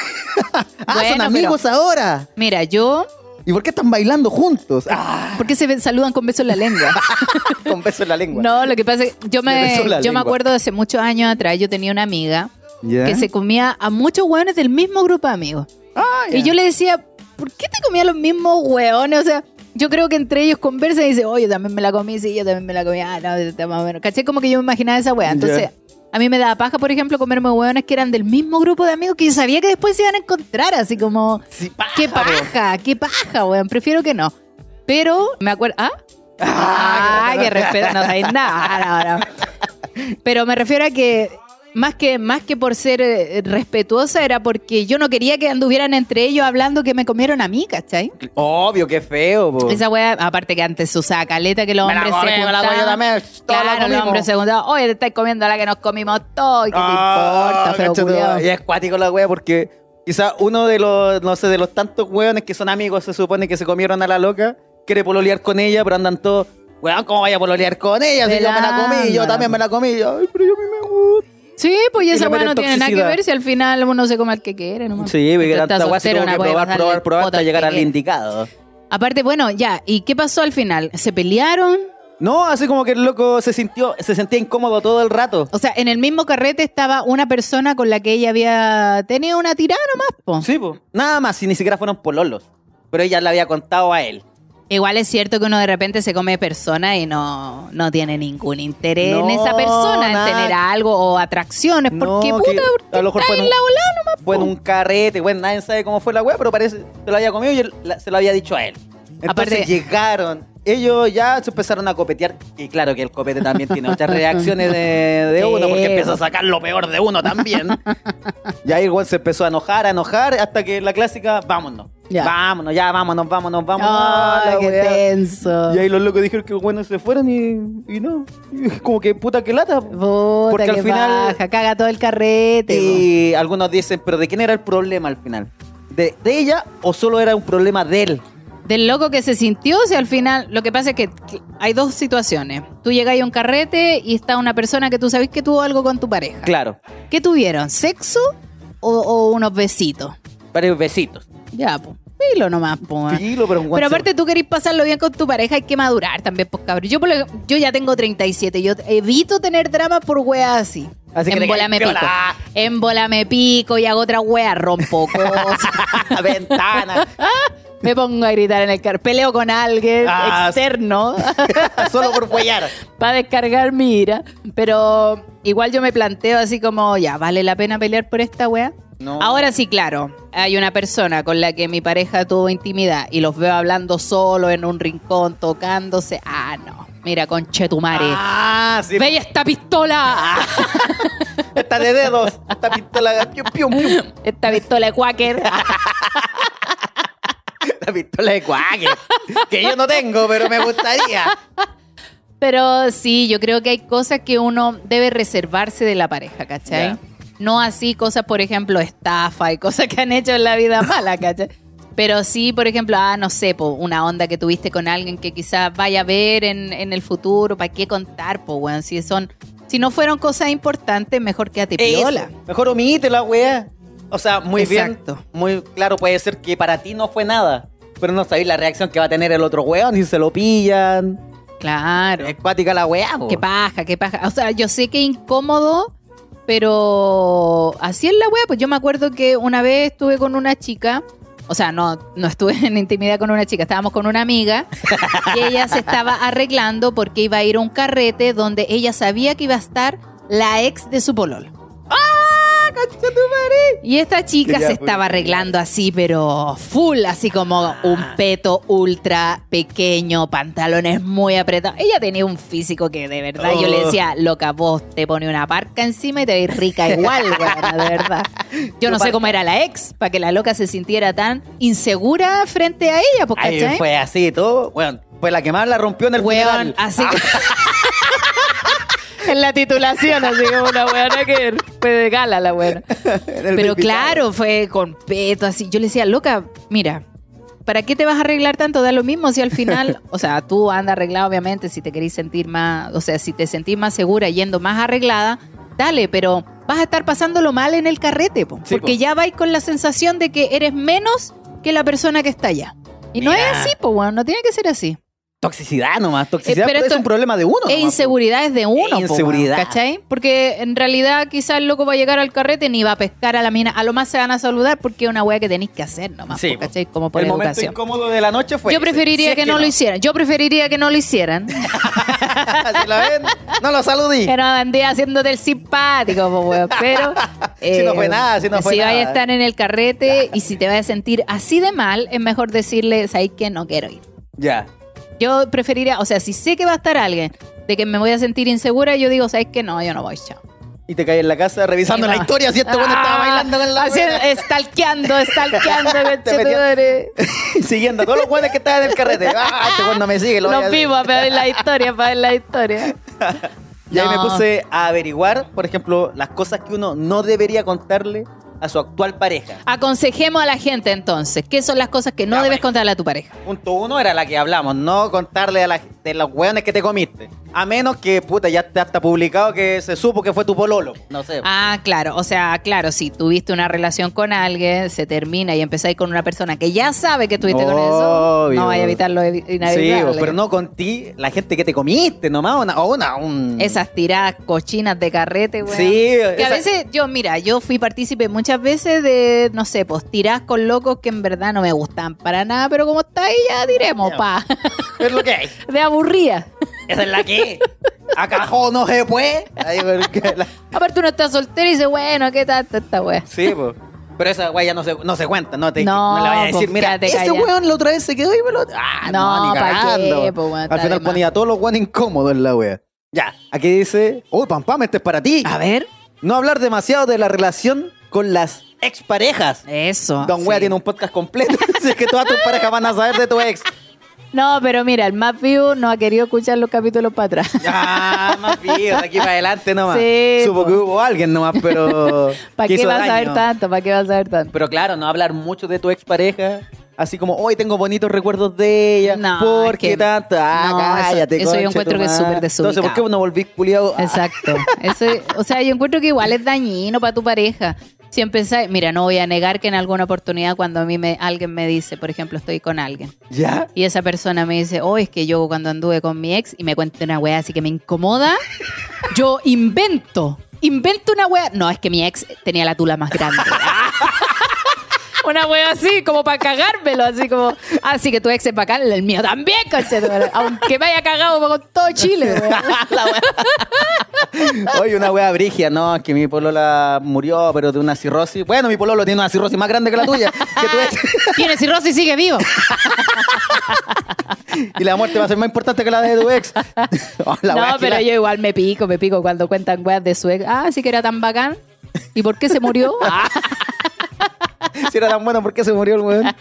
(laughs) Ah, Bueno, son amigos ahora. Mira, yo, ¿Y por qué están bailando juntos? Ah, ¿por qué se saludan con besos en la lengua? (laughs) con beso en la lengua. No, lo que pasa es que yo (laughs) me, yo me acuerdo de hace muchos años atrás, yo tenía una amiga ¿Ya? que se comía a muchos hueones del mismo grupo de amigos. Ah, ya. Y yo le decía, ¿por qué te comías los mismos hueones? O sea, yo creo que entre ellos conversan y dicen, oye, yo también me la comí, sí, yo también me la comí. Ah, no, está más o menos. ¿Caché? Como que yo me imaginaba esa hueá. Entonces, Ya. A mí me daba paja, por ejemplo, comerme hueones que eran del mismo grupo de amigos que yo sabía que después se iban a encontrar. Así como, Sí, paja, qué paja, qué paja, weón. Prefiero que no. Pero me acuerdo. ¿Ah? (laughs) Ah, que respeto, no sabéis nada. no, no. Pero me refiero a que más que más que por ser eh, respetuosa era porque yo no quería que anduvieran entre ellos hablando que me comieron a mí, ¿cachai? Obvio, qué feo, po. Esa wea, aparte que antes se usaba caleta que los Me la hombres se comí, me la comí yo juntaban. también, Claro, los hombres se juntaban. Oye, te estáis comiendo la que nos comimos todos. ¿Qué Ah, te importa, feo tu- culiao? Y es cuático la wea porque quizá uno de los, no sé, de los tantos weones que son amigos, se supone que se comieron a la loca, quiere pololear con ella, pero andan todos, weón, ¿cómo vaya a pololear con ella? Si yo me la comí, yo también me la comí. Yo, Ay, pero yo a mí me gusta. Sí, pues y Y esa weá no tiene nada que ver si al final uno se come al que quiere. nomás. Sí, porque tanta wea se tuvo que probar, probar, probar hasta llegar al indicado. Aparte, bueno, ya, ¿y qué pasó al final? ¿Se pelearon? No, así como que el loco se sintió, se sentía incómodo todo el rato. O sea, en el mismo carrete estaba una persona con la que ella había tenido una tirada nomás, po. Sí, pues. Nada más, si ni siquiera fueron pololos. Pero ella le había contado a él. Igual es cierto que uno de repente se come persona y no, no tiene ningún interés en No, esa persona, nada. en tener algo o atracciones. Porque, No, puta, porque a lo mejor fue en en un- la volada nomás, Fue en po. un carrete, bueno, nadie sabe cómo fue la weá, pero parece que se lo había comido y él la- se lo había dicho a él. Entonces Aparte- llegaron, ellos ya se empezaron a copetear, y claro que el copete también tiene muchas (laughs) reacciones de, uno, porque empieza a sacar lo peor de uno también. (laughs) y ahí el se empezó a enojar, a enojar, hasta que la clásica, vámonos. Ya. Vámonos, ya, vámonos, vámonos, vámonos. La qué weá. tenso. Y ahí los locos dijeron que bueno se fueron y, y no. Y (laughs) como que puta que lata. Puta, Porque al final- baja, caga todo el carrete. po. Y algunos dicen, pero ¿de quién era el problema al final? ¿De, de ella o solo era un problema de él? Del loco que se sintió, si al final, lo que pasa es que hay dos situaciones. Tú llegas a un carrete y está una persona que tú sabes que tuvo algo con tu pareja. Claro, ¿Qué tuvieron? ¿Sexo o, o unos besitos? varios besitos. Ya, pues. Filo nomás, pues. Filo, pero Pero aparte tú querés pasarlo bien con tu pareja, hay que madurar también, pues cabrón. Yo, por lo- yo ya tengo 37, yo evito tener drama por weas así. Así en bola me pico. En bola me pico y hago otra wea, rompo cosas. (laughs) Ventana. me pongo a gritar en el carro. Peleo con alguien Ah, externo (laughs) solo por huellar. (laughs) para descargar mi ira. Pero igual yo me planteo así como, ya, ¿vale la pena pelear por esta wea? No. Ahora sí, claro, hay una persona con la que mi pareja tuvo intimidad y los veo hablando solo en un rincón, tocándose. Ah, no. Mira, conchetumare. Ah, sí. ¡Ve esta pistola! (laughs) Esta de dedos. Esta pistola. Pium, pium, pium. esta pistola de Quaker. (laughs) La pistola de cuaque. Que yo no tengo, pero me gustaría. Pero sí, yo creo que hay cosas que uno debe reservarse de la pareja, ¿cachai? Ya. No así cosas, por ejemplo, estafa y cosas que han hecho en la vida mala, ¿cachai? Pero sí, por ejemplo, ah, no sé, po, una onda que tuviste con alguien que quizás vaya a ver en, en el futuro, ¿para qué contar, po, weón? Si son, si no fueron cosas importantes, mejor quédate piola. Eso. Mejor omite la wea. O sea, muy Exacto. bien. Muy claro, puede ser que para ti no fue nada. Pero no sabéis la reacción que va a tener el otro weón si se lo pillan. Claro. Es cuática la wea, po. Qué paja, qué paja. O sea, yo sé que incómodo, pero así es la wea. Pues yo me acuerdo que una vez estuve con una chica. O sea, no, no estuve en intimidad con una chica, estábamos con una amiga y ella se estaba arreglando porque iba a ir a un carrete donde ella sabía que iba a estar la ex de su pololo. Y esta chica Quería se estaba arreglando así, pero full, así como un Ah. peto ultra pequeño, pantalones muy apretados. Ella tenía un físico que de verdad yo le Oh. decía, loca, vos te pone una parca encima y te ves rica igual, (laughs) weona, de verdad. Yo no sé cómo era la ex, para que la loca se sintiera tan insegura frente a ella, pues, ¿cachai? fue así todo. Bueno, fue la que más la rompió en el Weón, funeral. así (laughs) En la titulación, así como una weona que fue de gala la (laughs) el Pero claro, fue con peto, así. Yo le decía, loca, mira, ¿para qué te vas a arreglar tanto? Da lo mismo si al final, (laughs) o sea, tú andas arreglada, obviamente, si te querís sentir más, o sea, si te sentís más segura yendo más arreglada, dale, pero vas a estar pasándolo mal en el carrete, po, Sí, porque po. ya vais con la sensación de que eres menos que la persona que está allá. Y no es así, pues, bueno, no tiene que ser así. Toxicidad nomás. Toxicidad Eh, pero pero es un problema de uno. E nomás, po. inseguridad es de uno, E po, inseguridad. ¿cachai? Porque en realidad quizás el loco va a llegar al carrete ni va a pescar a la mina. A lo más se van a saludar porque es una weá que tenéis que hacer nomás, Sí, po, po. ¿cachai? Como por el momento educación. incómodo de la noche fue. Yo ese. preferiría Si es que, no, lo hicieran. Yo preferiría que no lo hicieran. (laughs) si la ven, no lo saludí. que no andé haciéndote el simpático, po, weón. Pero. eh, (laughs) Si no fue nada, si no fue Si nada. vayas a estar en el carrete y si te vas a sentir así de mal, es mejor decirle, ¿sabes qué? No quiero ir. Ya. Yo preferiría, o sea, si sé que va a estar alguien de que me voy a sentir insegura, yo digo, ¿sabes qué? No, yo no voy, chao. Y te caes en la casa revisando la historia si este bueno estaba Ah, bailando con la así. Estalqueando, estalqueando. (laughs) (laughs) Siguiendo todos los buenos que estaban en el carrete. Ah, este bueno no me sigue. Lo hacer. vimos para ver la historia, para ver la historia. (laughs) Y ahí me puse a averiguar, por ejemplo, las cosas que uno no debería contarle a su actual pareja. Aconsejemos a la gente entonces, ¿qué son las cosas que no Ya, debes bueno. contarle a tu pareja? Punto uno era la que hablamos, no contarle a la, de los hueones que te comiste. A menos que, puta, ya está, está publicado que se supo que fue tu pololo. No sé. Ah, claro. O sea, claro, si tuviste una relación con alguien, se termina y empezáis con una persona que ya sabe que estuviste con eso, Obvio. no vaya a evitarlo evi- sí, inevitable. pero no con ti, la gente que te comiste nomás, una, o una, un... Esas tiradas cochinas de carrete, güey. Sí, Que a veces, yo, mira, yo fui partícipe muchas veces de, no sé, pues tiradas con locos que en verdad no me gustan para nada, pero como está ahí, ya diremos, pa. Es lo que hay. (laughs) De aburrida. Esa es la que. Acajó no se puede. Ahí, porque la- Aparte uno está soltero y dice, bueno, ¿qué tal esta wea? Sí, pues. Pero esa weá ya no se, no se cuenta, no, te, No, no le vayas a decir, pues, mira, quédate ese callado. weón la otra vez se quedó y me lo. Ah, no, No, ni ¿pa' cagando. qué, weón, está Al final de más. ponía a todos los weones incómodos en la wea. Ya, aquí dice, uy, pam pam, este es para ti. A ver. No hablar demasiado de la relación con las exparejas. Eso. Don sí. Wea tiene un podcast completo. (laughs) Así es que todas tus parejas van a saber de tu ex. No, pero mira, el más vivo no ha querido escuchar los capítulos para atrás. Ah, más de aquí para adelante nomás. Sí, Supo po. que hubo alguien nomás, pero. (laughs) ¿Para qué vas a saber daño. tanto? ¿Para qué vas a saber tanto? Pero claro, no hablar mucho de tu expareja. Así como, hoy tengo bonitos recuerdos de ella. No, ¿Por es qué que- tanto? Ah, no, eso- cállate, eso yo conche encuentro que es súper Entonces, ¿por qué desubicado. no volvís culiado? Ah, Exacto. Eso, o sea, yo encuentro que igual es dañino para tu pareja. Si empezáis, mira, no voy a negar que en alguna oportunidad cuando a mí me, alguien me dice, por ejemplo, estoy con alguien ¿Ya? y esa persona me dice, oh, es que yo cuando anduve con mi ex y me cuenta una weá así que me incomoda, yo invento, invento una weá. No, es que mi ex tenía la tula más grande. (laughs) Una wea así, como para cagármelo, así como, así que tu ex es bacán, el mío también. Aunque me haya cagado con todo Chile, (laughs) wea. Oye, una wea brigia, no, es que mi polola murió, pero de una cirrosis. Bueno, mi pololo tiene una cirrosis más grande que la tuya. que tu ex. Tiene cirrosis y sigue vivo. (laughs) y la muerte va a ser más importante que la de tu ex. (laughs) Oh, la no, pero la- yo igual me pico, me pico cuando cuentan weas de su ex. Ah, sí que era tan bacán. ¿Y por qué se murió? Si era tan bueno, ¿por qué se murió el weón?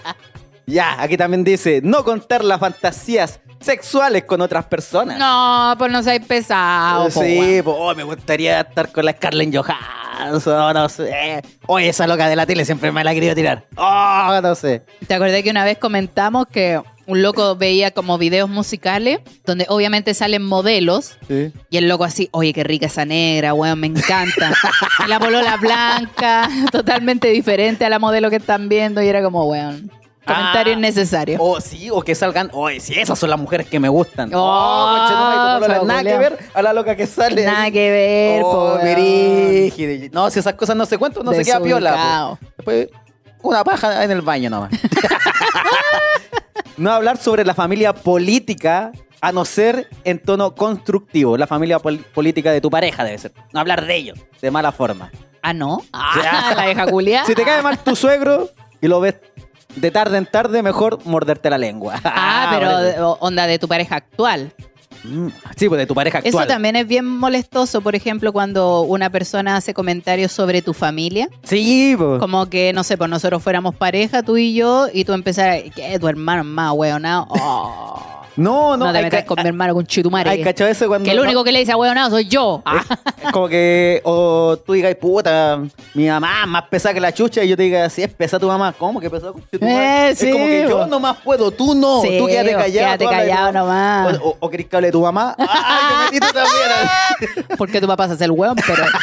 Ya, aquí también dice, no contar las fantasías sexuales con otras personas. no, pues no seas pesado. po, sí, pues, oh, me gustaría estar con la Scarlett Johansson, no sé. Oye, esa loca de la tele siempre me la he querido tirar. Oh, no sé. ¿Te acordás que una vez comentamos que un loco veía como videos musicales donde obviamente salen modelos Sí. y el loco así, oye, qué rica esa negra, weón, me encanta. Y (laughs) la polola blanca, (laughs) totalmente diferente a la modelo que están viendo y era como, weón, comentario Ah. innecesario. O sí, o que salgan, oye, sí, esas son las mujeres que me gustan. Oh, polola, fue nada que ver a la loca que sale. Nada que ver, Oh. No, si esas cosas no se cuentan, no se queda piola. Después, una paja en el baño nomás. (laughs) no hablar sobre la familia política a no ser en tono constructivo. La familia pol- política de tu pareja debe ser. No hablar de ellos de mala forma. Ah, no. (laughs) Ah, la deja culiar. Si te cae mal tu suegro y lo ves de tarde en tarde, mejor morderte la lengua. Ah, (laughs) pero onda de tu pareja actual. Mm, Sí, pues de tu pareja actual. Eso también es bien molestoso, por ejemplo, cuando una persona hace comentarios sobre tu familia. Sí, pues. Como que, no sé, pues nosotros fuéramos pareja, tú y yo, y tú empezaras, ¿qué? Tu hermano más weonado. Oh. (laughs) No, no, No, te metas con mi hermano, con chitumare. Hay cachado eso cuando. que el no- único que le dice a weonado soy yo. Ah. Es como que, o tú digas, puta, mi mamá es más pesada que la chucha, y yo te diga, sí, es pesada tu mamá. ¿Cómo que pesada? con tu madre? Eh, es sí, como que yo nomás puedo, tú no. Sí, tú quédate callado. quédate tu callado nomás. O, o, o querés que hable de tu mamá. (laughs) ¡Ay, tú también! (laughs) Porque tu papá se hace el weón, pero. (laughs)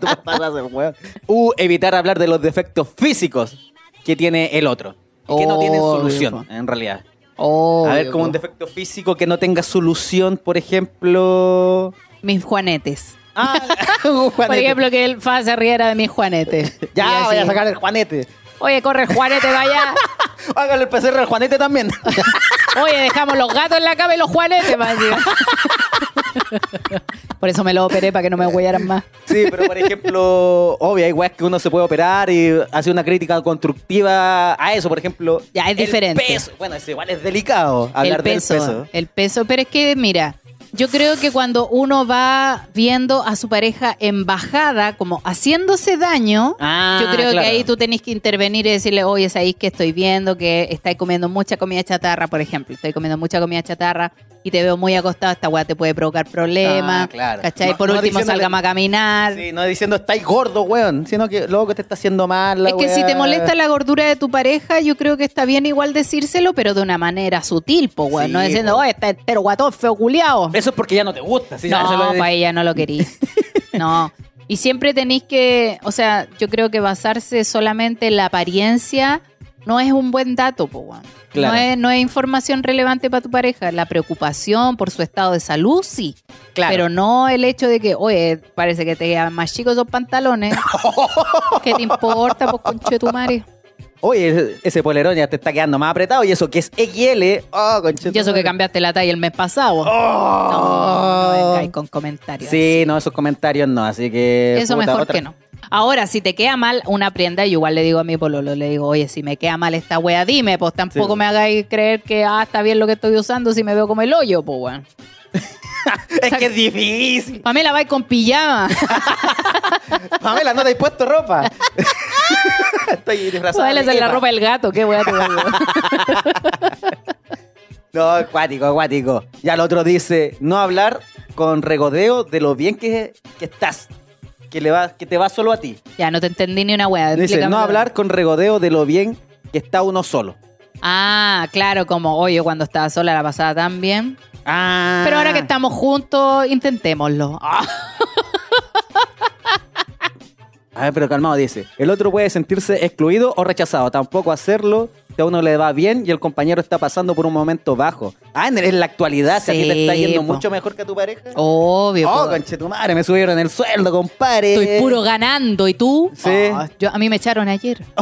Tú vas a hacer weón. U evitar hablar de los defectos físicos que tiene el otro. Y que no tienen Obvio, solución, en realidad. Oh, a ver, como un defecto físico que no tenga solución, por ejemplo. Mis juanetes. Ah, (laughs) un Por juanete. ejemplo, que el fa se riera de mis juanetes. (laughs) Ya, vaya a sacar el Juanete. Oye, corre, Juanete, vaya. (laughs) Hágale el PCR al Juanete también. Oye, dejamos los gatos en la cama y los juanetes. (laughs) Por eso me lo operé, para que no me huellaran más. Sí, pero por ejemplo, obvio, hay weas que uno se puede operar y hacer una crítica constructiva a eso, por ejemplo. Ya, es el diferente. peso. Bueno, es igual es delicado hablar el peso, del peso. El peso, pero es que, mira, Yo creo que cuando uno va viendo a su pareja embajada, como haciéndose daño, Ah, yo creo claro. que ahí tú tenés que intervenir y decirle, oye, es ahí que estoy viendo que estáis comiendo mucha comida chatarra, por ejemplo. Estoy comiendo mucha comida chatarra y te veo muy acostado, esta weá te puede provocar problemas. Ah, claro. ¿Cachai? No- por no último, salgamos a caminar. Sí, no diciendo estáis gordo, weón, sino que luego que te está haciendo mal la Es que si te molesta la gordura de tu pareja, yo creo que está bien igual decírselo, pero de una manera sutil, po, weón. Sí, no diciendo, oye, está entero guatón, feo culiao. Eso es porque ya no te gusta. sí, no, lo- para ella no lo quería. (laughs) no. Y siempre tenéis que, o sea, yo creo que basarse solamente en la apariencia no es un buen dato, po, weón. Claro. No, es, no es información relevante para tu pareja. La preocupación por su estado de salud, sí. Claro. Pero no el hecho de que, oye, parece que te quedan más chicos esos pantalones. (laughs) ¿Qué te importa, pues, conche tu madre? Oye, ese polerón ya te está quedando más apretado y eso que es XL. Oh, Y eso que cambiaste la talla el mes pasado. No, no vengáis con comentarios. Sí, no, esos comentarios no, así que. Eso puta, mejor otra- que no. Ahora, si te queda mal una prenda, yo igual le digo a mi pololo, le digo, oye, si me queda mal esta wea, dime, pues tampoco Sí. me hagáis creer que, ah, está bien lo que estoy usando si me veo como el hoyo, pues, weón. (laughs) Es que es difícil. Pamela va con pijama. (laughs) Pamela, no te has puesto ropa. (laughs) Estoy disfrazada. Pamela es la ropa del gato, qué wea te. No, acuático, acuático. Ya el otro dice, no hablar con regodeo de lo bien que, que estás. Que, le va, que te va solo a ti. Ya, no te entendí ni una wea. Dice, no hablar con regodeo de lo bien que está uno solo. Ah, claro, como, oye, cuando estaba sola la pasaba tan bien. Ah. Pero ahora que estamos juntos, intentémoslo. Ah, (laughs) A ver, pero calmado, dice. El otro puede sentirse excluido o rechazado. Tampoco hacerlo si a uno le va bien y el compañero está pasando por un momento bajo. Ah, en la actualidad, si a ti te está yendo po. mucho mejor que a tu pareja. Obvio. Oh, po. conche tu madre, me subieron el sueldo, compadre. Estoy puro ganando. ¿Y tú? Sí. Oh, yo, a mí me echaron ayer. (laughs)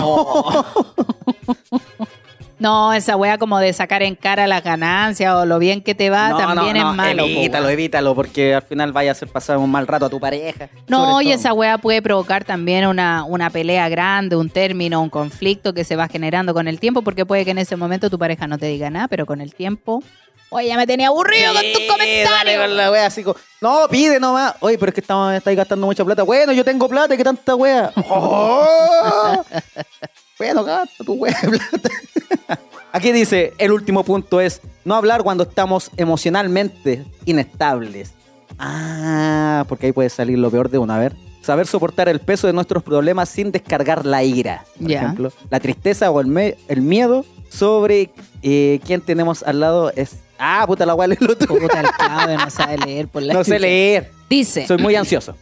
no, esa wea como de sacar en cara las ganancias o lo bien que te va No, también no, no, es malo. po, Evítalo, weón. evítalo, porque al final vaya a hacer pasar un mal rato a tu pareja. No, y todo. esa wea puede provocar también una, una pelea grande, un término, un conflicto que se va generando con el tiempo, porque puede que en ese momento tu pareja no te diga nada, pero con el tiempo. Oye, ya me tenía aburrido con tus dale comentarios. con la wea así como, no, pide nomás. Oye, pero es que estamos, estáis gastando mucha plata. Bueno, yo tengo plata, ¿qué tanta wea? (laughs) Oh. Bueno, gasta tu wea de (laughs) plata. Aquí dice, el último punto es no hablar cuando estamos emocionalmente inestables. Ah, porque ahí puede salir lo peor de una, a ver. Saber soportar el peso de nuestros problemas sin descargar la ira, por ejemplo. La tristeza o el, miedo sobre eh, quién tenemos al lado es... Ah, puta la wea (laughs) el otro. Puta, el Claudio no sabe leer por la No sé leer. Dice, Soy muy ansioso.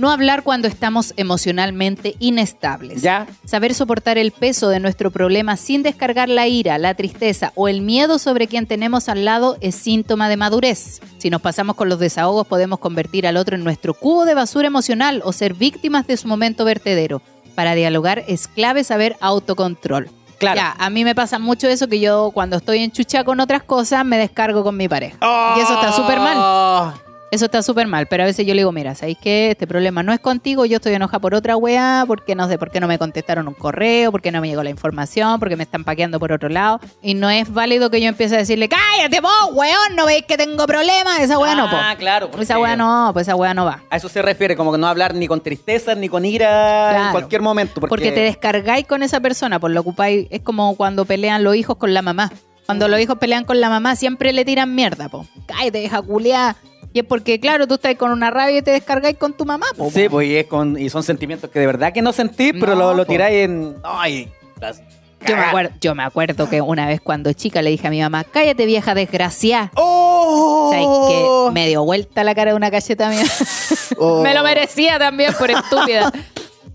No hablar cuando estamos emocionalmente inestables. ¿Ya? Saber soportar el peso de nuestro problema sin descargar la ira, la tristeza o el miedo sobre quien tenemos al lado es síntoma de madurez. Si nos pasamos con los desahogos podemos convertir al otro en nuestro cubo de basura emocional o ser víctimas de su momento vertedero. Para dialogar es clave saber autocontrol. Claro. Ya, a mí me pasa mucho eso que yo cuando estoy en chucha con otras cosas me descargo con mi pareja. Y eso está súper mal. Eso está súper mal, pero a veces yo le digo, mira, ¿sabéis qué? Este problema no es contigo, yo estoy enojada por otra weá, porque no sé por qué no me contestaron un correo, por qué no me llegó la información, porque me están paqueando por otro lado. Y no es válido que yo empiece a decirle, cállate vos, weón, no veis que tengo problemas. Esa weá no, po. Ah, claro. porque Esa weá no, pues esa weá no va. A eso se refiere, como que no hablar ni con tristeza ni con ira en cualquier momento. Porque, Porque te descargáis con esa persona, por lo ocupáis. Es como cuando pelean los hijos con la mamá. Cuando los hijos pelean con la mamá, siempre le tiran mierda, po. Cállate, deja culiar. Y es porque, claro, tú estás con una rabia y te descargáis con tu mamá, po. Sí, pues y, es con, y son sentimientos que de verdad que no sentís, pero No, lo, lo tiráis en. Ay, las Yo me, acuerdo, yo me acuerdo que una vez cuando chica le dije a mi mamá, cállate vieja desgraciada. ¡Oh! O sea, y que me dio vuelta la cara de una cacheta mía. Oh. (laughs) me lo merecía también por estúpida. (laughs)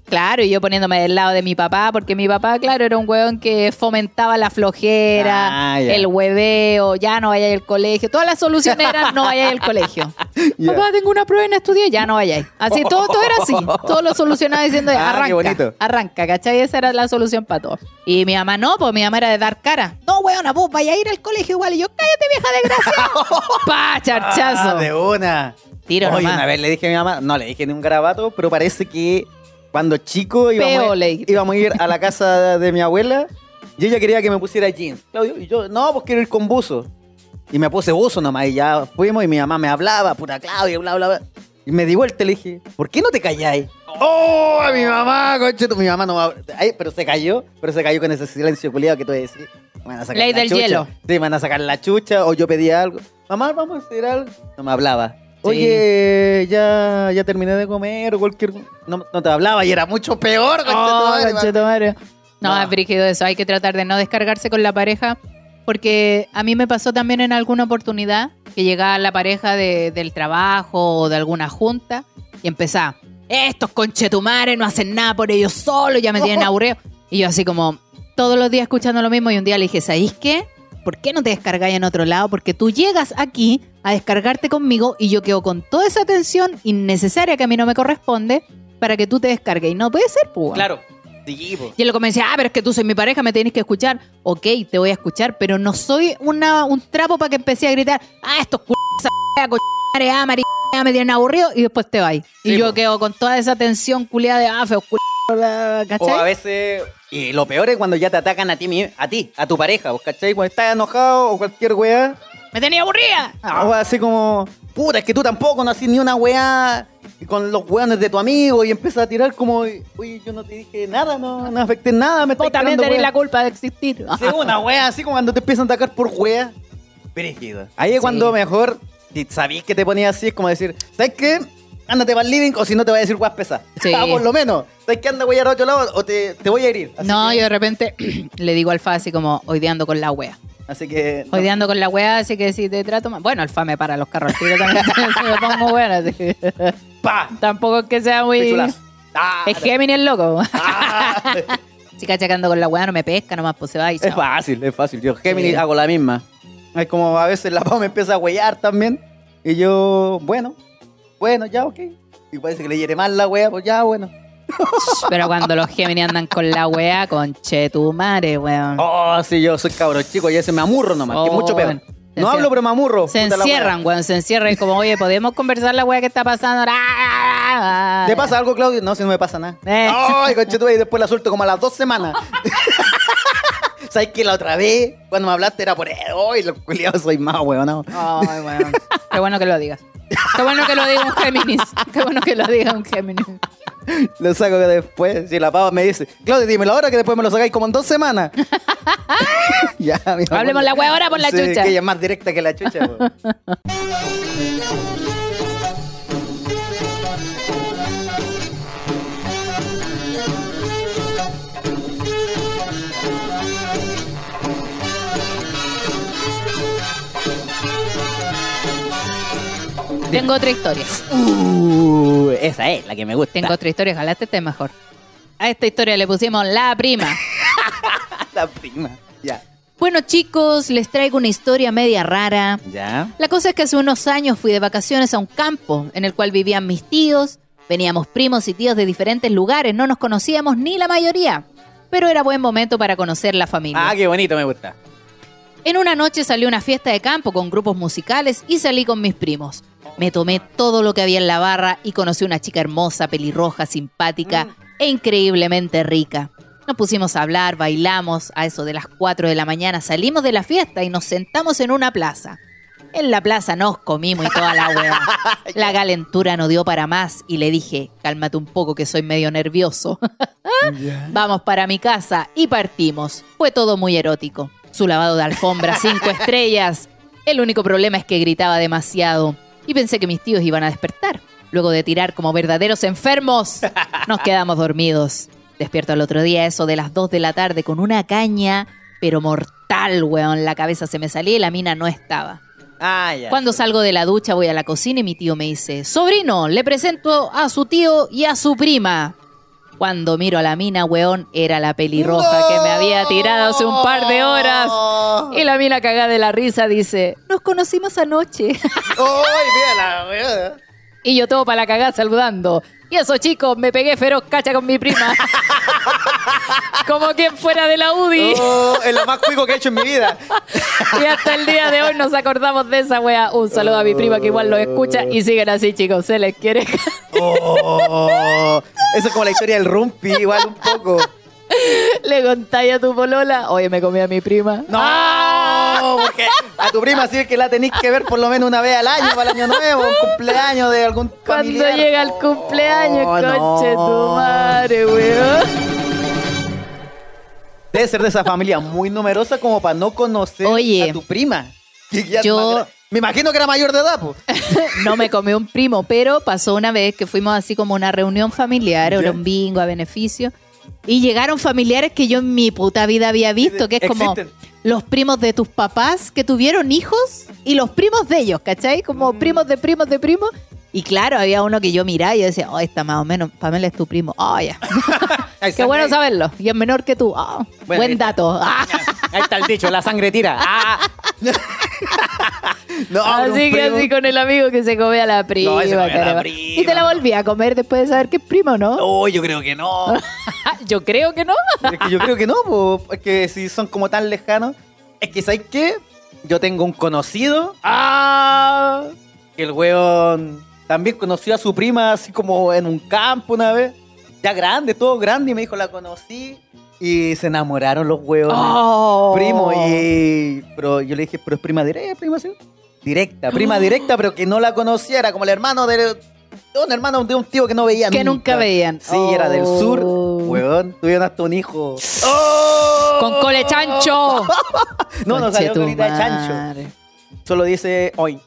Claro, y yo poniéndome del lado de mi papá, porque mi papá, claro, era un hueón que fomentaba la flojera, Ah, el hueveo, ya no vayáis al colegio. Todas las soluciones eran no vayáis al colegio. (laughs) Papá, tengo una prueba en estudio, ya no vayáis. Así, todo, todo era así. (laughs) Todo lo solucionaba diciendo, Ah, arranca, bonito. arranca, ¿cachai? Esa era la solución para todo. Y mi mamá no, pues mi mamá era de dar cara. No, weona, vos vaya a ir al colegio igual. Y yo, cállate, vieja desgraciada. (laughs) ¡Pa, charchazo! Ah, de una. Tiro Oye, nomás. una vez le dije a mi mamá, no le dije ni un garabato, pero parece que cuando chico íbamos, Peo, dijiste. íbamos a ir a la casa (laughs) de mi abuela y ella quería que me pusiera jeans. Claudio, y yo, no, pues quiero ir con buzo. Y me puse buzo nomás y ya fuimos y mi mamá me hablaba, pura Claudia, bla, bla, bla. Y me di vuelta y le dije, ¿por qué no te calláis? ¡Oh! a mi mamá, concheto! Mi mamá no va Ay, pero se cayó, pero se cayó con ese silencio culiado que tú decís. Me van a sacar Ley la del chucha. hielo. Sí, me van a sacar la chucha o yo pedía algo. Mamá, vamos a hacer algo. No me hablaba. Oye, ya, ya terminé de comer o cualquier... No, no te hablaba y era mucho peor, Oh, madre. No, No. es brígido eso. Hay que tratar de no descargarse con la pareja. Porque a mí me pasó también en alguna oportunidad que llegaba la pareja de- del trabajo o de alguna junta y empezaba, estos conchetumares no hacen nada por ellos solos, ya me tienen (laughs) aburrido. Y yo así como todos los días escuchando lo mismo y un día le dije, ¿sabéis qué? ¿Por qué no te descargáis en otro lado? Porque tú llegas aquí a descargarte conmigo y yo quedo con toda esa atención innecesaria que a mí no me corresponde para que tú te descargues. Y no puede ser, pues. Claro. Sí, po. Y él como decía, ah, pero es que tú soy mi pareja, me tenés que escuchar. Ok, te voy a escuchar, pero no soy una, un trapo para que empecé a gritar, ah, estos c***, ah, marica, me tienen aburrido, y después te vas. y yo po. quedo con toda esa tensión culiada de, ah, feo, c***, O a ¿cachai? veces. Y lo peor es cuando ya te atacan a ti, a ti, a tu pareja, ¿vos ¿cachai? Cuando estás enojado o cualquier weá. Me tenía aburrida. O así como, puta, es que tú tampoco no haces ni una weá con los weones de tu amigo y empiezas a tirar como, oye, yo no te dije nada, no, no afecté nada, me estás Tú también tenés la culpa de existir. Sí, una wea, así como cuando te empiezan a atacar por wea. Brígido. Ahí es Sí. cuando mejor, si sabís que te ponías así, es como decir, ¿sabes qué? Ándate para el living o si no te voy a decir weas pesadas. (laughs) Sí. Ah, por lo menos. ¿Sabes qué? Anda a weyar a otro lado o te, te voy a herir. Así no, que, yo de repente (clears throat) le digo al Fa así como, hoy día ando con la wea. Así que. no. Hoy día ando con la wea, así que si te trato mal. Bueno, el Fa me para los carros al tiro también. (laughs) me pongo buena, así que (laughs) ¡Pa! Tampoco es que sea muy... Ah, Es Gemini el loco. ah. Si cacha que ando con la weá, no me pesca, nomás pues se va y es chao. fácil, es fácil. Yo Gemini Sí. hago la misma. Es como a veces la Pau me empieza a huellar también. Y yo, bueno, bueno, ya, ok. Y parece que le hiere mal la wea, pues ya, bueno. (laughs) Pero cuando los Gemini andan con la weá, conche tu madre, weón. Oh, sí, yo soy cabro chico y ese me amurro nomás, que es Oh, mucho peor. Se No hablo, pero me amurro. se wea. encierran, weón, se encierran. Y como, oye, ¿podemos conversar la weá que está pasando? Ah, ¿Te pasa algo, Claudio? No, si no me pasa nada. Eh. Ay, conchetumare, y después la suelto como a las dos semanas. (laughs) ¿Sabes que la otra vez, cuando me hablaste, era por Ay, los culiados soy más, weón. No. Ay, weón. Qué bueno que lo digas. Qué bueno que lo diga un Géminis. Qué bueno que lo diga un Géminis. Lo saco que después. Si la pava me dice, Claudio, dímelo ahora que después me lo sacáis como en dos semanas. (laughs) ya, mi. Hablemos la wea ahora por la Sí, chucha. Que ella es más directa que la chucha, (laughs) Tengo otra historia. Uh, esa es la que me gusta. Tengo otra historia. Ojalá esté mejor. A esta historia le pusimos la prima. (laughs) la prima. Ya. Bueno, chicos, les traigo una historia media rara. Ya. La cosa es que hace unos años fui de vacaciones a un campo en el cual vivían mis tíos. Veníamos primos y tíos de diferentes lugares, no nos conocíamos ni la mayoría. Pero era buen momento para conocer la familia. Ah, qué bonito, me gusta. En una noche salió una fiesta de campo con grupos musicales y salí con mis primos. Me tomé todo lo que había en la barra y conocí una chica hermosa, pelirroja, simpática e increíblemente rica. Nos pusimos a hablar, bailamos, a eso de las 4 de la mañana salimos de la fiesta y nos sentamos en una plaza. En la plaza nos comimos y toda la (laughs) hueá. La calentura no dio para más y le dije, cálmate un poco que soy medio nervioso. (laughs) Vamos para mi casa y partimos. Fue todo muy erótico. Su lavado de alfombra, cinco (laughs) estrellas. El único problema es que gritaba demasiado. Y pensé que mis tíos iban a despertar. Luego de tirar como verdaderos enfermos, (laughs) nos quedamos dormidos. Despierto al otro día, eso de las 2 de la tarde, con una caña, pero mortal, weón. La cabeza se me salía y la mina no estaba. Ah, ya. Cuando salgo de la ducha voy a la cocina y mi tío me dice, sobrino, le presento a su tío y a su prima. Cuando miro a la mina, weón, era la pelirroja que me había tirado hace un par de horas. Y la mina cagada de la risa dice, nos conocimos anoche. (laughs) ¡Ay, y yo todo para la cagada saludando. Y eso, chicos, me pegué feroz cacha con mi prima. (laughs) Como quien fuera de la UDI. Oh, es lo más cuico que he hecho en mi vida. (laughs) Y hasta el día de hoy nos acordamos de esa wea. Un saludo a mi prima que igual lo escucha. Y siguen así, chicos. Se les quiere. Oh, eso es como la historia del Rumpi, igual un poco. (laughs) Le contáis a tu polola. Oye, me comí a mi prima. ¡No! Po, porque a tu prima sí es que la tenéis que ver por lo menos una vez al año, para el año nuevo, un cumpleaños de algún Cuando familiar. llega el Oh, cumpleaños, no. coche tu madre, weón. Debe ser de esa familia muy numerosa como para no conocer Oye. a tu prima. Yo- Me imagino que era mayor de edad, pues. (laughs) No me comió un primo, pero pasó una vez que fuimos así como una reunión familiar, era un bingo a beneficio. Y llegaron familiares que yo en mi puta vida había visto, que es como Existen. Los primos de tus papás que tuvieron hijos y los primos de ellos, ¿cachai? Como Mm. primos de primos de primos. Y claro, había uno que yo miraba y yo decía, oh, está más o menos, Pamela es tu primo. Oh, ya. (laughs) Qué bueno saberlo. Y es menor que tú. Bueno, ahí buen dato. Ah. Ahí está el dicho, la sangre tira. (laughs) Ah. (laughs) no, así que primo- así con el amigo que se come a la prima. No, ese la y te la no. volví a comer después de saber que es primo, ¿no? Oh, yo creo que no. Yo creo que no. Es que yo creo que no, po. es que si son como tan lejanos. Es que, ¿sabes qué? Yo tengo un conocido. ¡Ah! Que el weón también conoció a su prima así como en un campo una vez. Ya grande, todo grande. Y me dijo, la conocí. Y se enamoraron los weones. Oh. Primo. Y. Pero yo le dije, pero es prima directa, prima sí. Directa, prima (gasps) directa, pero que no la conocía. Era como el hermano de. Un hermano de un tío que no veía Que nunca veían. Sí, era del Oh. sur. Weón, tuvieron hasta un hijo. Con cole chancho. (laughs) No, no salió colita de chancho. Solo dice hoy.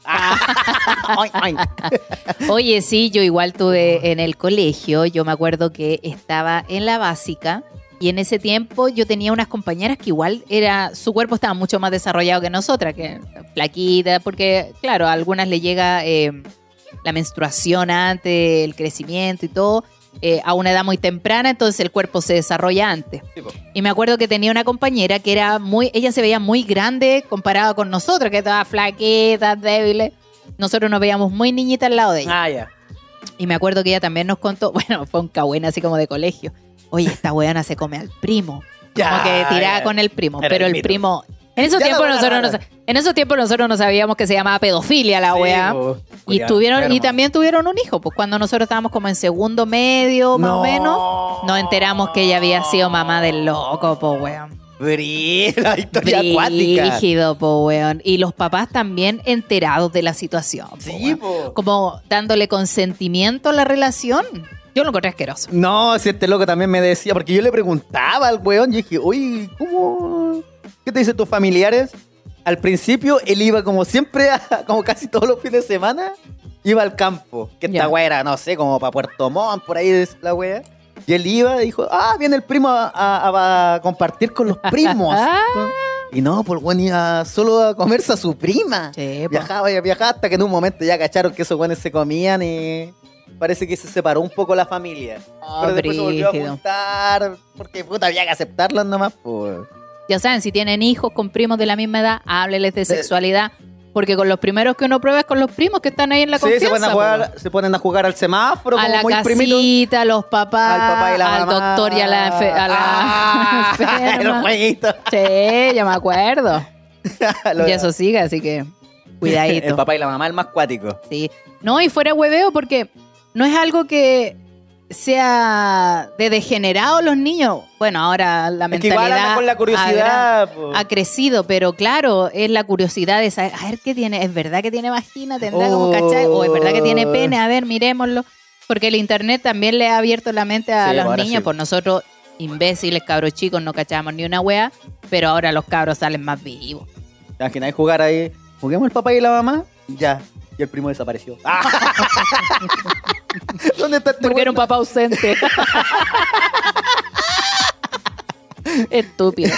Oin. (laughs) (laughs) Oye, sí, yo igual tuve en el colegio, yo me acuerdo que estaba en la básica y en ese tiempo yo tenía unas compañeras que igual era, su cuerpo estaba mucho más desarrollado que nosotras, que flaquita, porque claro, a algunas le llega eh, la menstruación antes, el crecimiento y todo, eh, a una edad muy temprana, entonces el cuerpo se desarrolla antes. Y me acuerdo que tenía una compañera que era muy, ella se veía muy grande comparada con nosotros, que estaba flaquita, débiles. Nosotros nos veíamos muy niñitas al lado de ella. Ah, ya. Y me acuerdo que ella también nos contó, (laughs) bueno, fue un cagüena así como de colegio. Oye, esta weona se come al primo. (laughs) Ya, como que tiraba ya. con el primo. Era pero el primo. En esos tiempos nosotros en esos tiempos nosotros no sabíamos que se llamaba pedofilia la weá. Y tuvieron, y también tuvieron un hijo, pues cuando nosotros estábamos como en segundo medio, más No. o menos, nos enteramos que ella había sido mamá del loco, pues weón. La historia acuática. Rígido, po, weón. Y los papás también enterados de la situación. po, Sí, po. Como dándole consentimiento a la relación. Yo lo encontré asqueroso. No, si este loco también me decía, porque yo le preguntaba al weón, yo dije, oye, ¿cómo? ¿Qué te dicen tus familiares? Al principio él iba como siempre, a- (laughs) como casi todos los fines de semana, iba al campo. Que esta weá era, no sé, como para Puerto Montt, por ahí es la weá. Y él iba y dijo, ah, viene el primo a, a- a compartir con los (laughs) primos. Ah. y no, por weón iba solo a comerse a su prima. Sí. Viajaba y viajaba hasta que en un momento ya cacharon que esos weones se comían y parece que se separó un poco la familia. Oh, Pero después se volvió a juntar porque puta había que aceptarlos nomás. Pues. Ya saben, si tienen hijos con primos de la misma edad, hábleles de sexualidad. Porque con los primeros que uno prueba es con los primos que están ahí en la Sí, confianza. se ponen, a jugar, se ponen a jugar al semáforo a como la muy casita, a los papás, Al papá y la al mamá. doctor y a la, enfe- a la Ah, (laughs) enferma. (laughs) los jueguitos. Sí, ya me acuerdo. (laughs) Y eso sigue, así que cuidadito. El papá y la mamá, el más cuático. Sí. No, y fuera hueveo porque no es algo que sea de degenerado los niños. Bueno, ahora la Es que igual mentalidad con la curiosidad. ha, crecido, pero claro, es la curiosidad de saber, a ver qué tiene, ¿es verdad que tiene vagina? ¿Tendrá como Oh. cachai? ¿O es verdad que tiene pene? A ver, miremoslo. Porque el internet también le ha abierto la mente a Sí, los niños, sí. por nosotros imbéciles, cabros chicos, no cachamos ni una wea, pero ahora los cabros salen más vivos. ¿Te imaginas jugar ahí? ¿Juguemos el papá y la mamá? Ya. Y el primo desapareció. (laughs) ¿Dónde está este Porque era un papá ausente. Estúpido.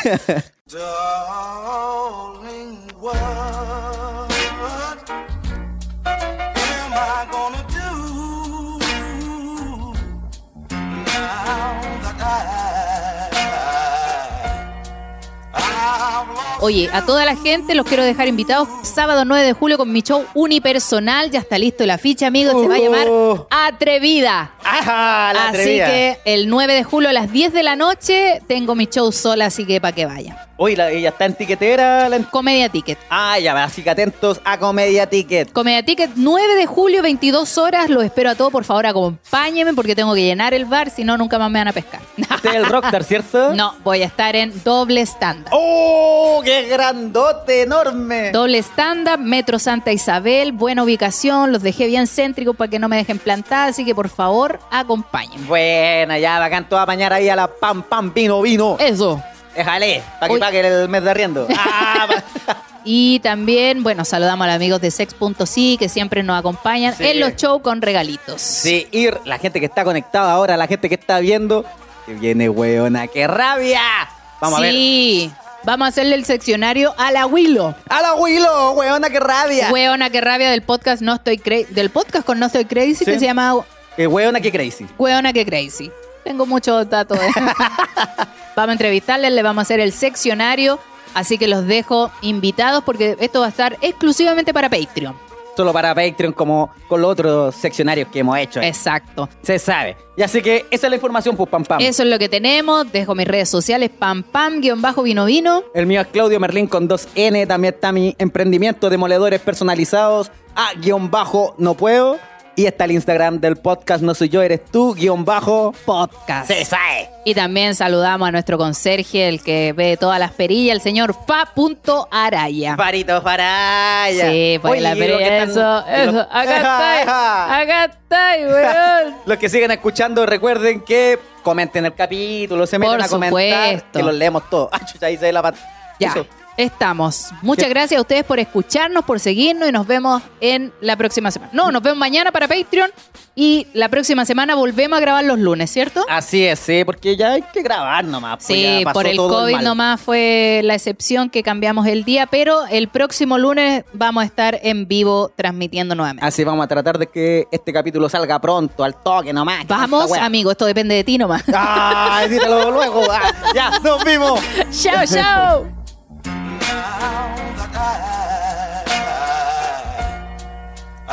Oye, a toda la gente los quiero dejar invitados sábado 9 de julio con mi show unipersonal. Ya está listo la ficha, amigos. Se va a llamar Oh. Atrevida. Ajá, la Así atrevida. que el 9 de julio a las 10 de la noche tengo mi show sola, así que para que vayan. Uy, la, ella está en tiquetera. La... Comedia Ticket. Ah, ya, así que atentos a Comedia Ticket. Comedia Ticket, 9 de julio, 22 horas. Los espero a todos. Por favor, acompáñenme porque tengo que llenar el bar, si no, nunca más me van a pescar. (laughs) Este es el Rockstar, ¿cierto? No, voy a estar en doble stand-up. ¡Oh, qué grandote, enorme! Doble stand-up, Metro Santa Isabel, buena ubicación, los dejé bien céntricos para que no me dejen plantada, así que por favor, acompáñenme. Buena, ya, bacán, todo a bañar ahí a la pam, pam, vino, vino. Eso. Déjale, para que el mes de arriendo. Ah, (laughs) Y también, bueno, saludamos a los amigos de Sex.si que siempre nos acompañan Sí. en los shows con regalitos. sí, ir, la gente que está conectada ahora, la gente que está viendo, que viene, weona, qué rabia. Vamos a ver. sí. Vamos a hacerle el seccionario a la Willow. ¡A la Willow, weona, qué rabia! Weona, qué rabia del podcast No Estoy Crazy. Del podcast con No Estoy Crazy Sí. que se llama Eh, weona, qué crazy. Weona, qué crazy. Tengo muchos datos. (laughs) vamos a entrevistarles, le vamos a hacer el seccionario. Así que los dejo invitados porque esto va a estar exclusivamente para Patreon. Solo para Patreon, como con los otros seccionarios que hemos hecho. Exacto. Se sabe. Y así que esa es la información, pues, pam, pam. Eso es lo que tenemos. Dejo mis redes sociales, pam pam, guion bajo vino vino. El mío es Claudio Merlín con 2N. También está mi emprendimiento de moledores personalizados. A guion bajo no puedo. Y está el Instagram del podcast No soy yo, eres tú, guion bajo. Podcast. Se sabe. Y también saludamos a nuestro conserje, el que ve todas las perillas, el señor Fa.araya. Parito allá. Sí, pues Oye, la que perilla, están- eso, y los- eso. (laughs) Acá Ajá, está, ajá. acá está, weón. (laughs) Los que siguen escuchando, recuerden que comenten el capítulo, se meten Por a comentar, supuesto. que los leemos todos. (laughs) Ah, chucha, ahí se ve la pat- Ya, Eso. Estamos. Muchas gracias a ustedes por escucharnos, por seguirnos y nos vemos en la próxima semana. No, nos vemos mañana para Patreon y la próxima semana volvemos a grabar los lunes, ¿cierto? Así es, sí, porque ya hay que grabar nomás. pues Sí, ya pasó por el todo COVID mal. nomás fue la excepción que cambiamos el día, pero el próximo lunes vamos a estar en vivo transmitiendo nuevamente. Así vamos a tratar de que este capítulo salga pronto, al toque nomás. que Vamos, wea. amigo, esto depende de ti nomás. Ay, dítelo luego. (laughs) Ah, ya, nos vimos. chao, chao.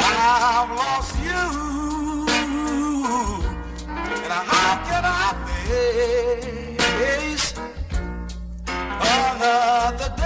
I've lost you, and how can I face another?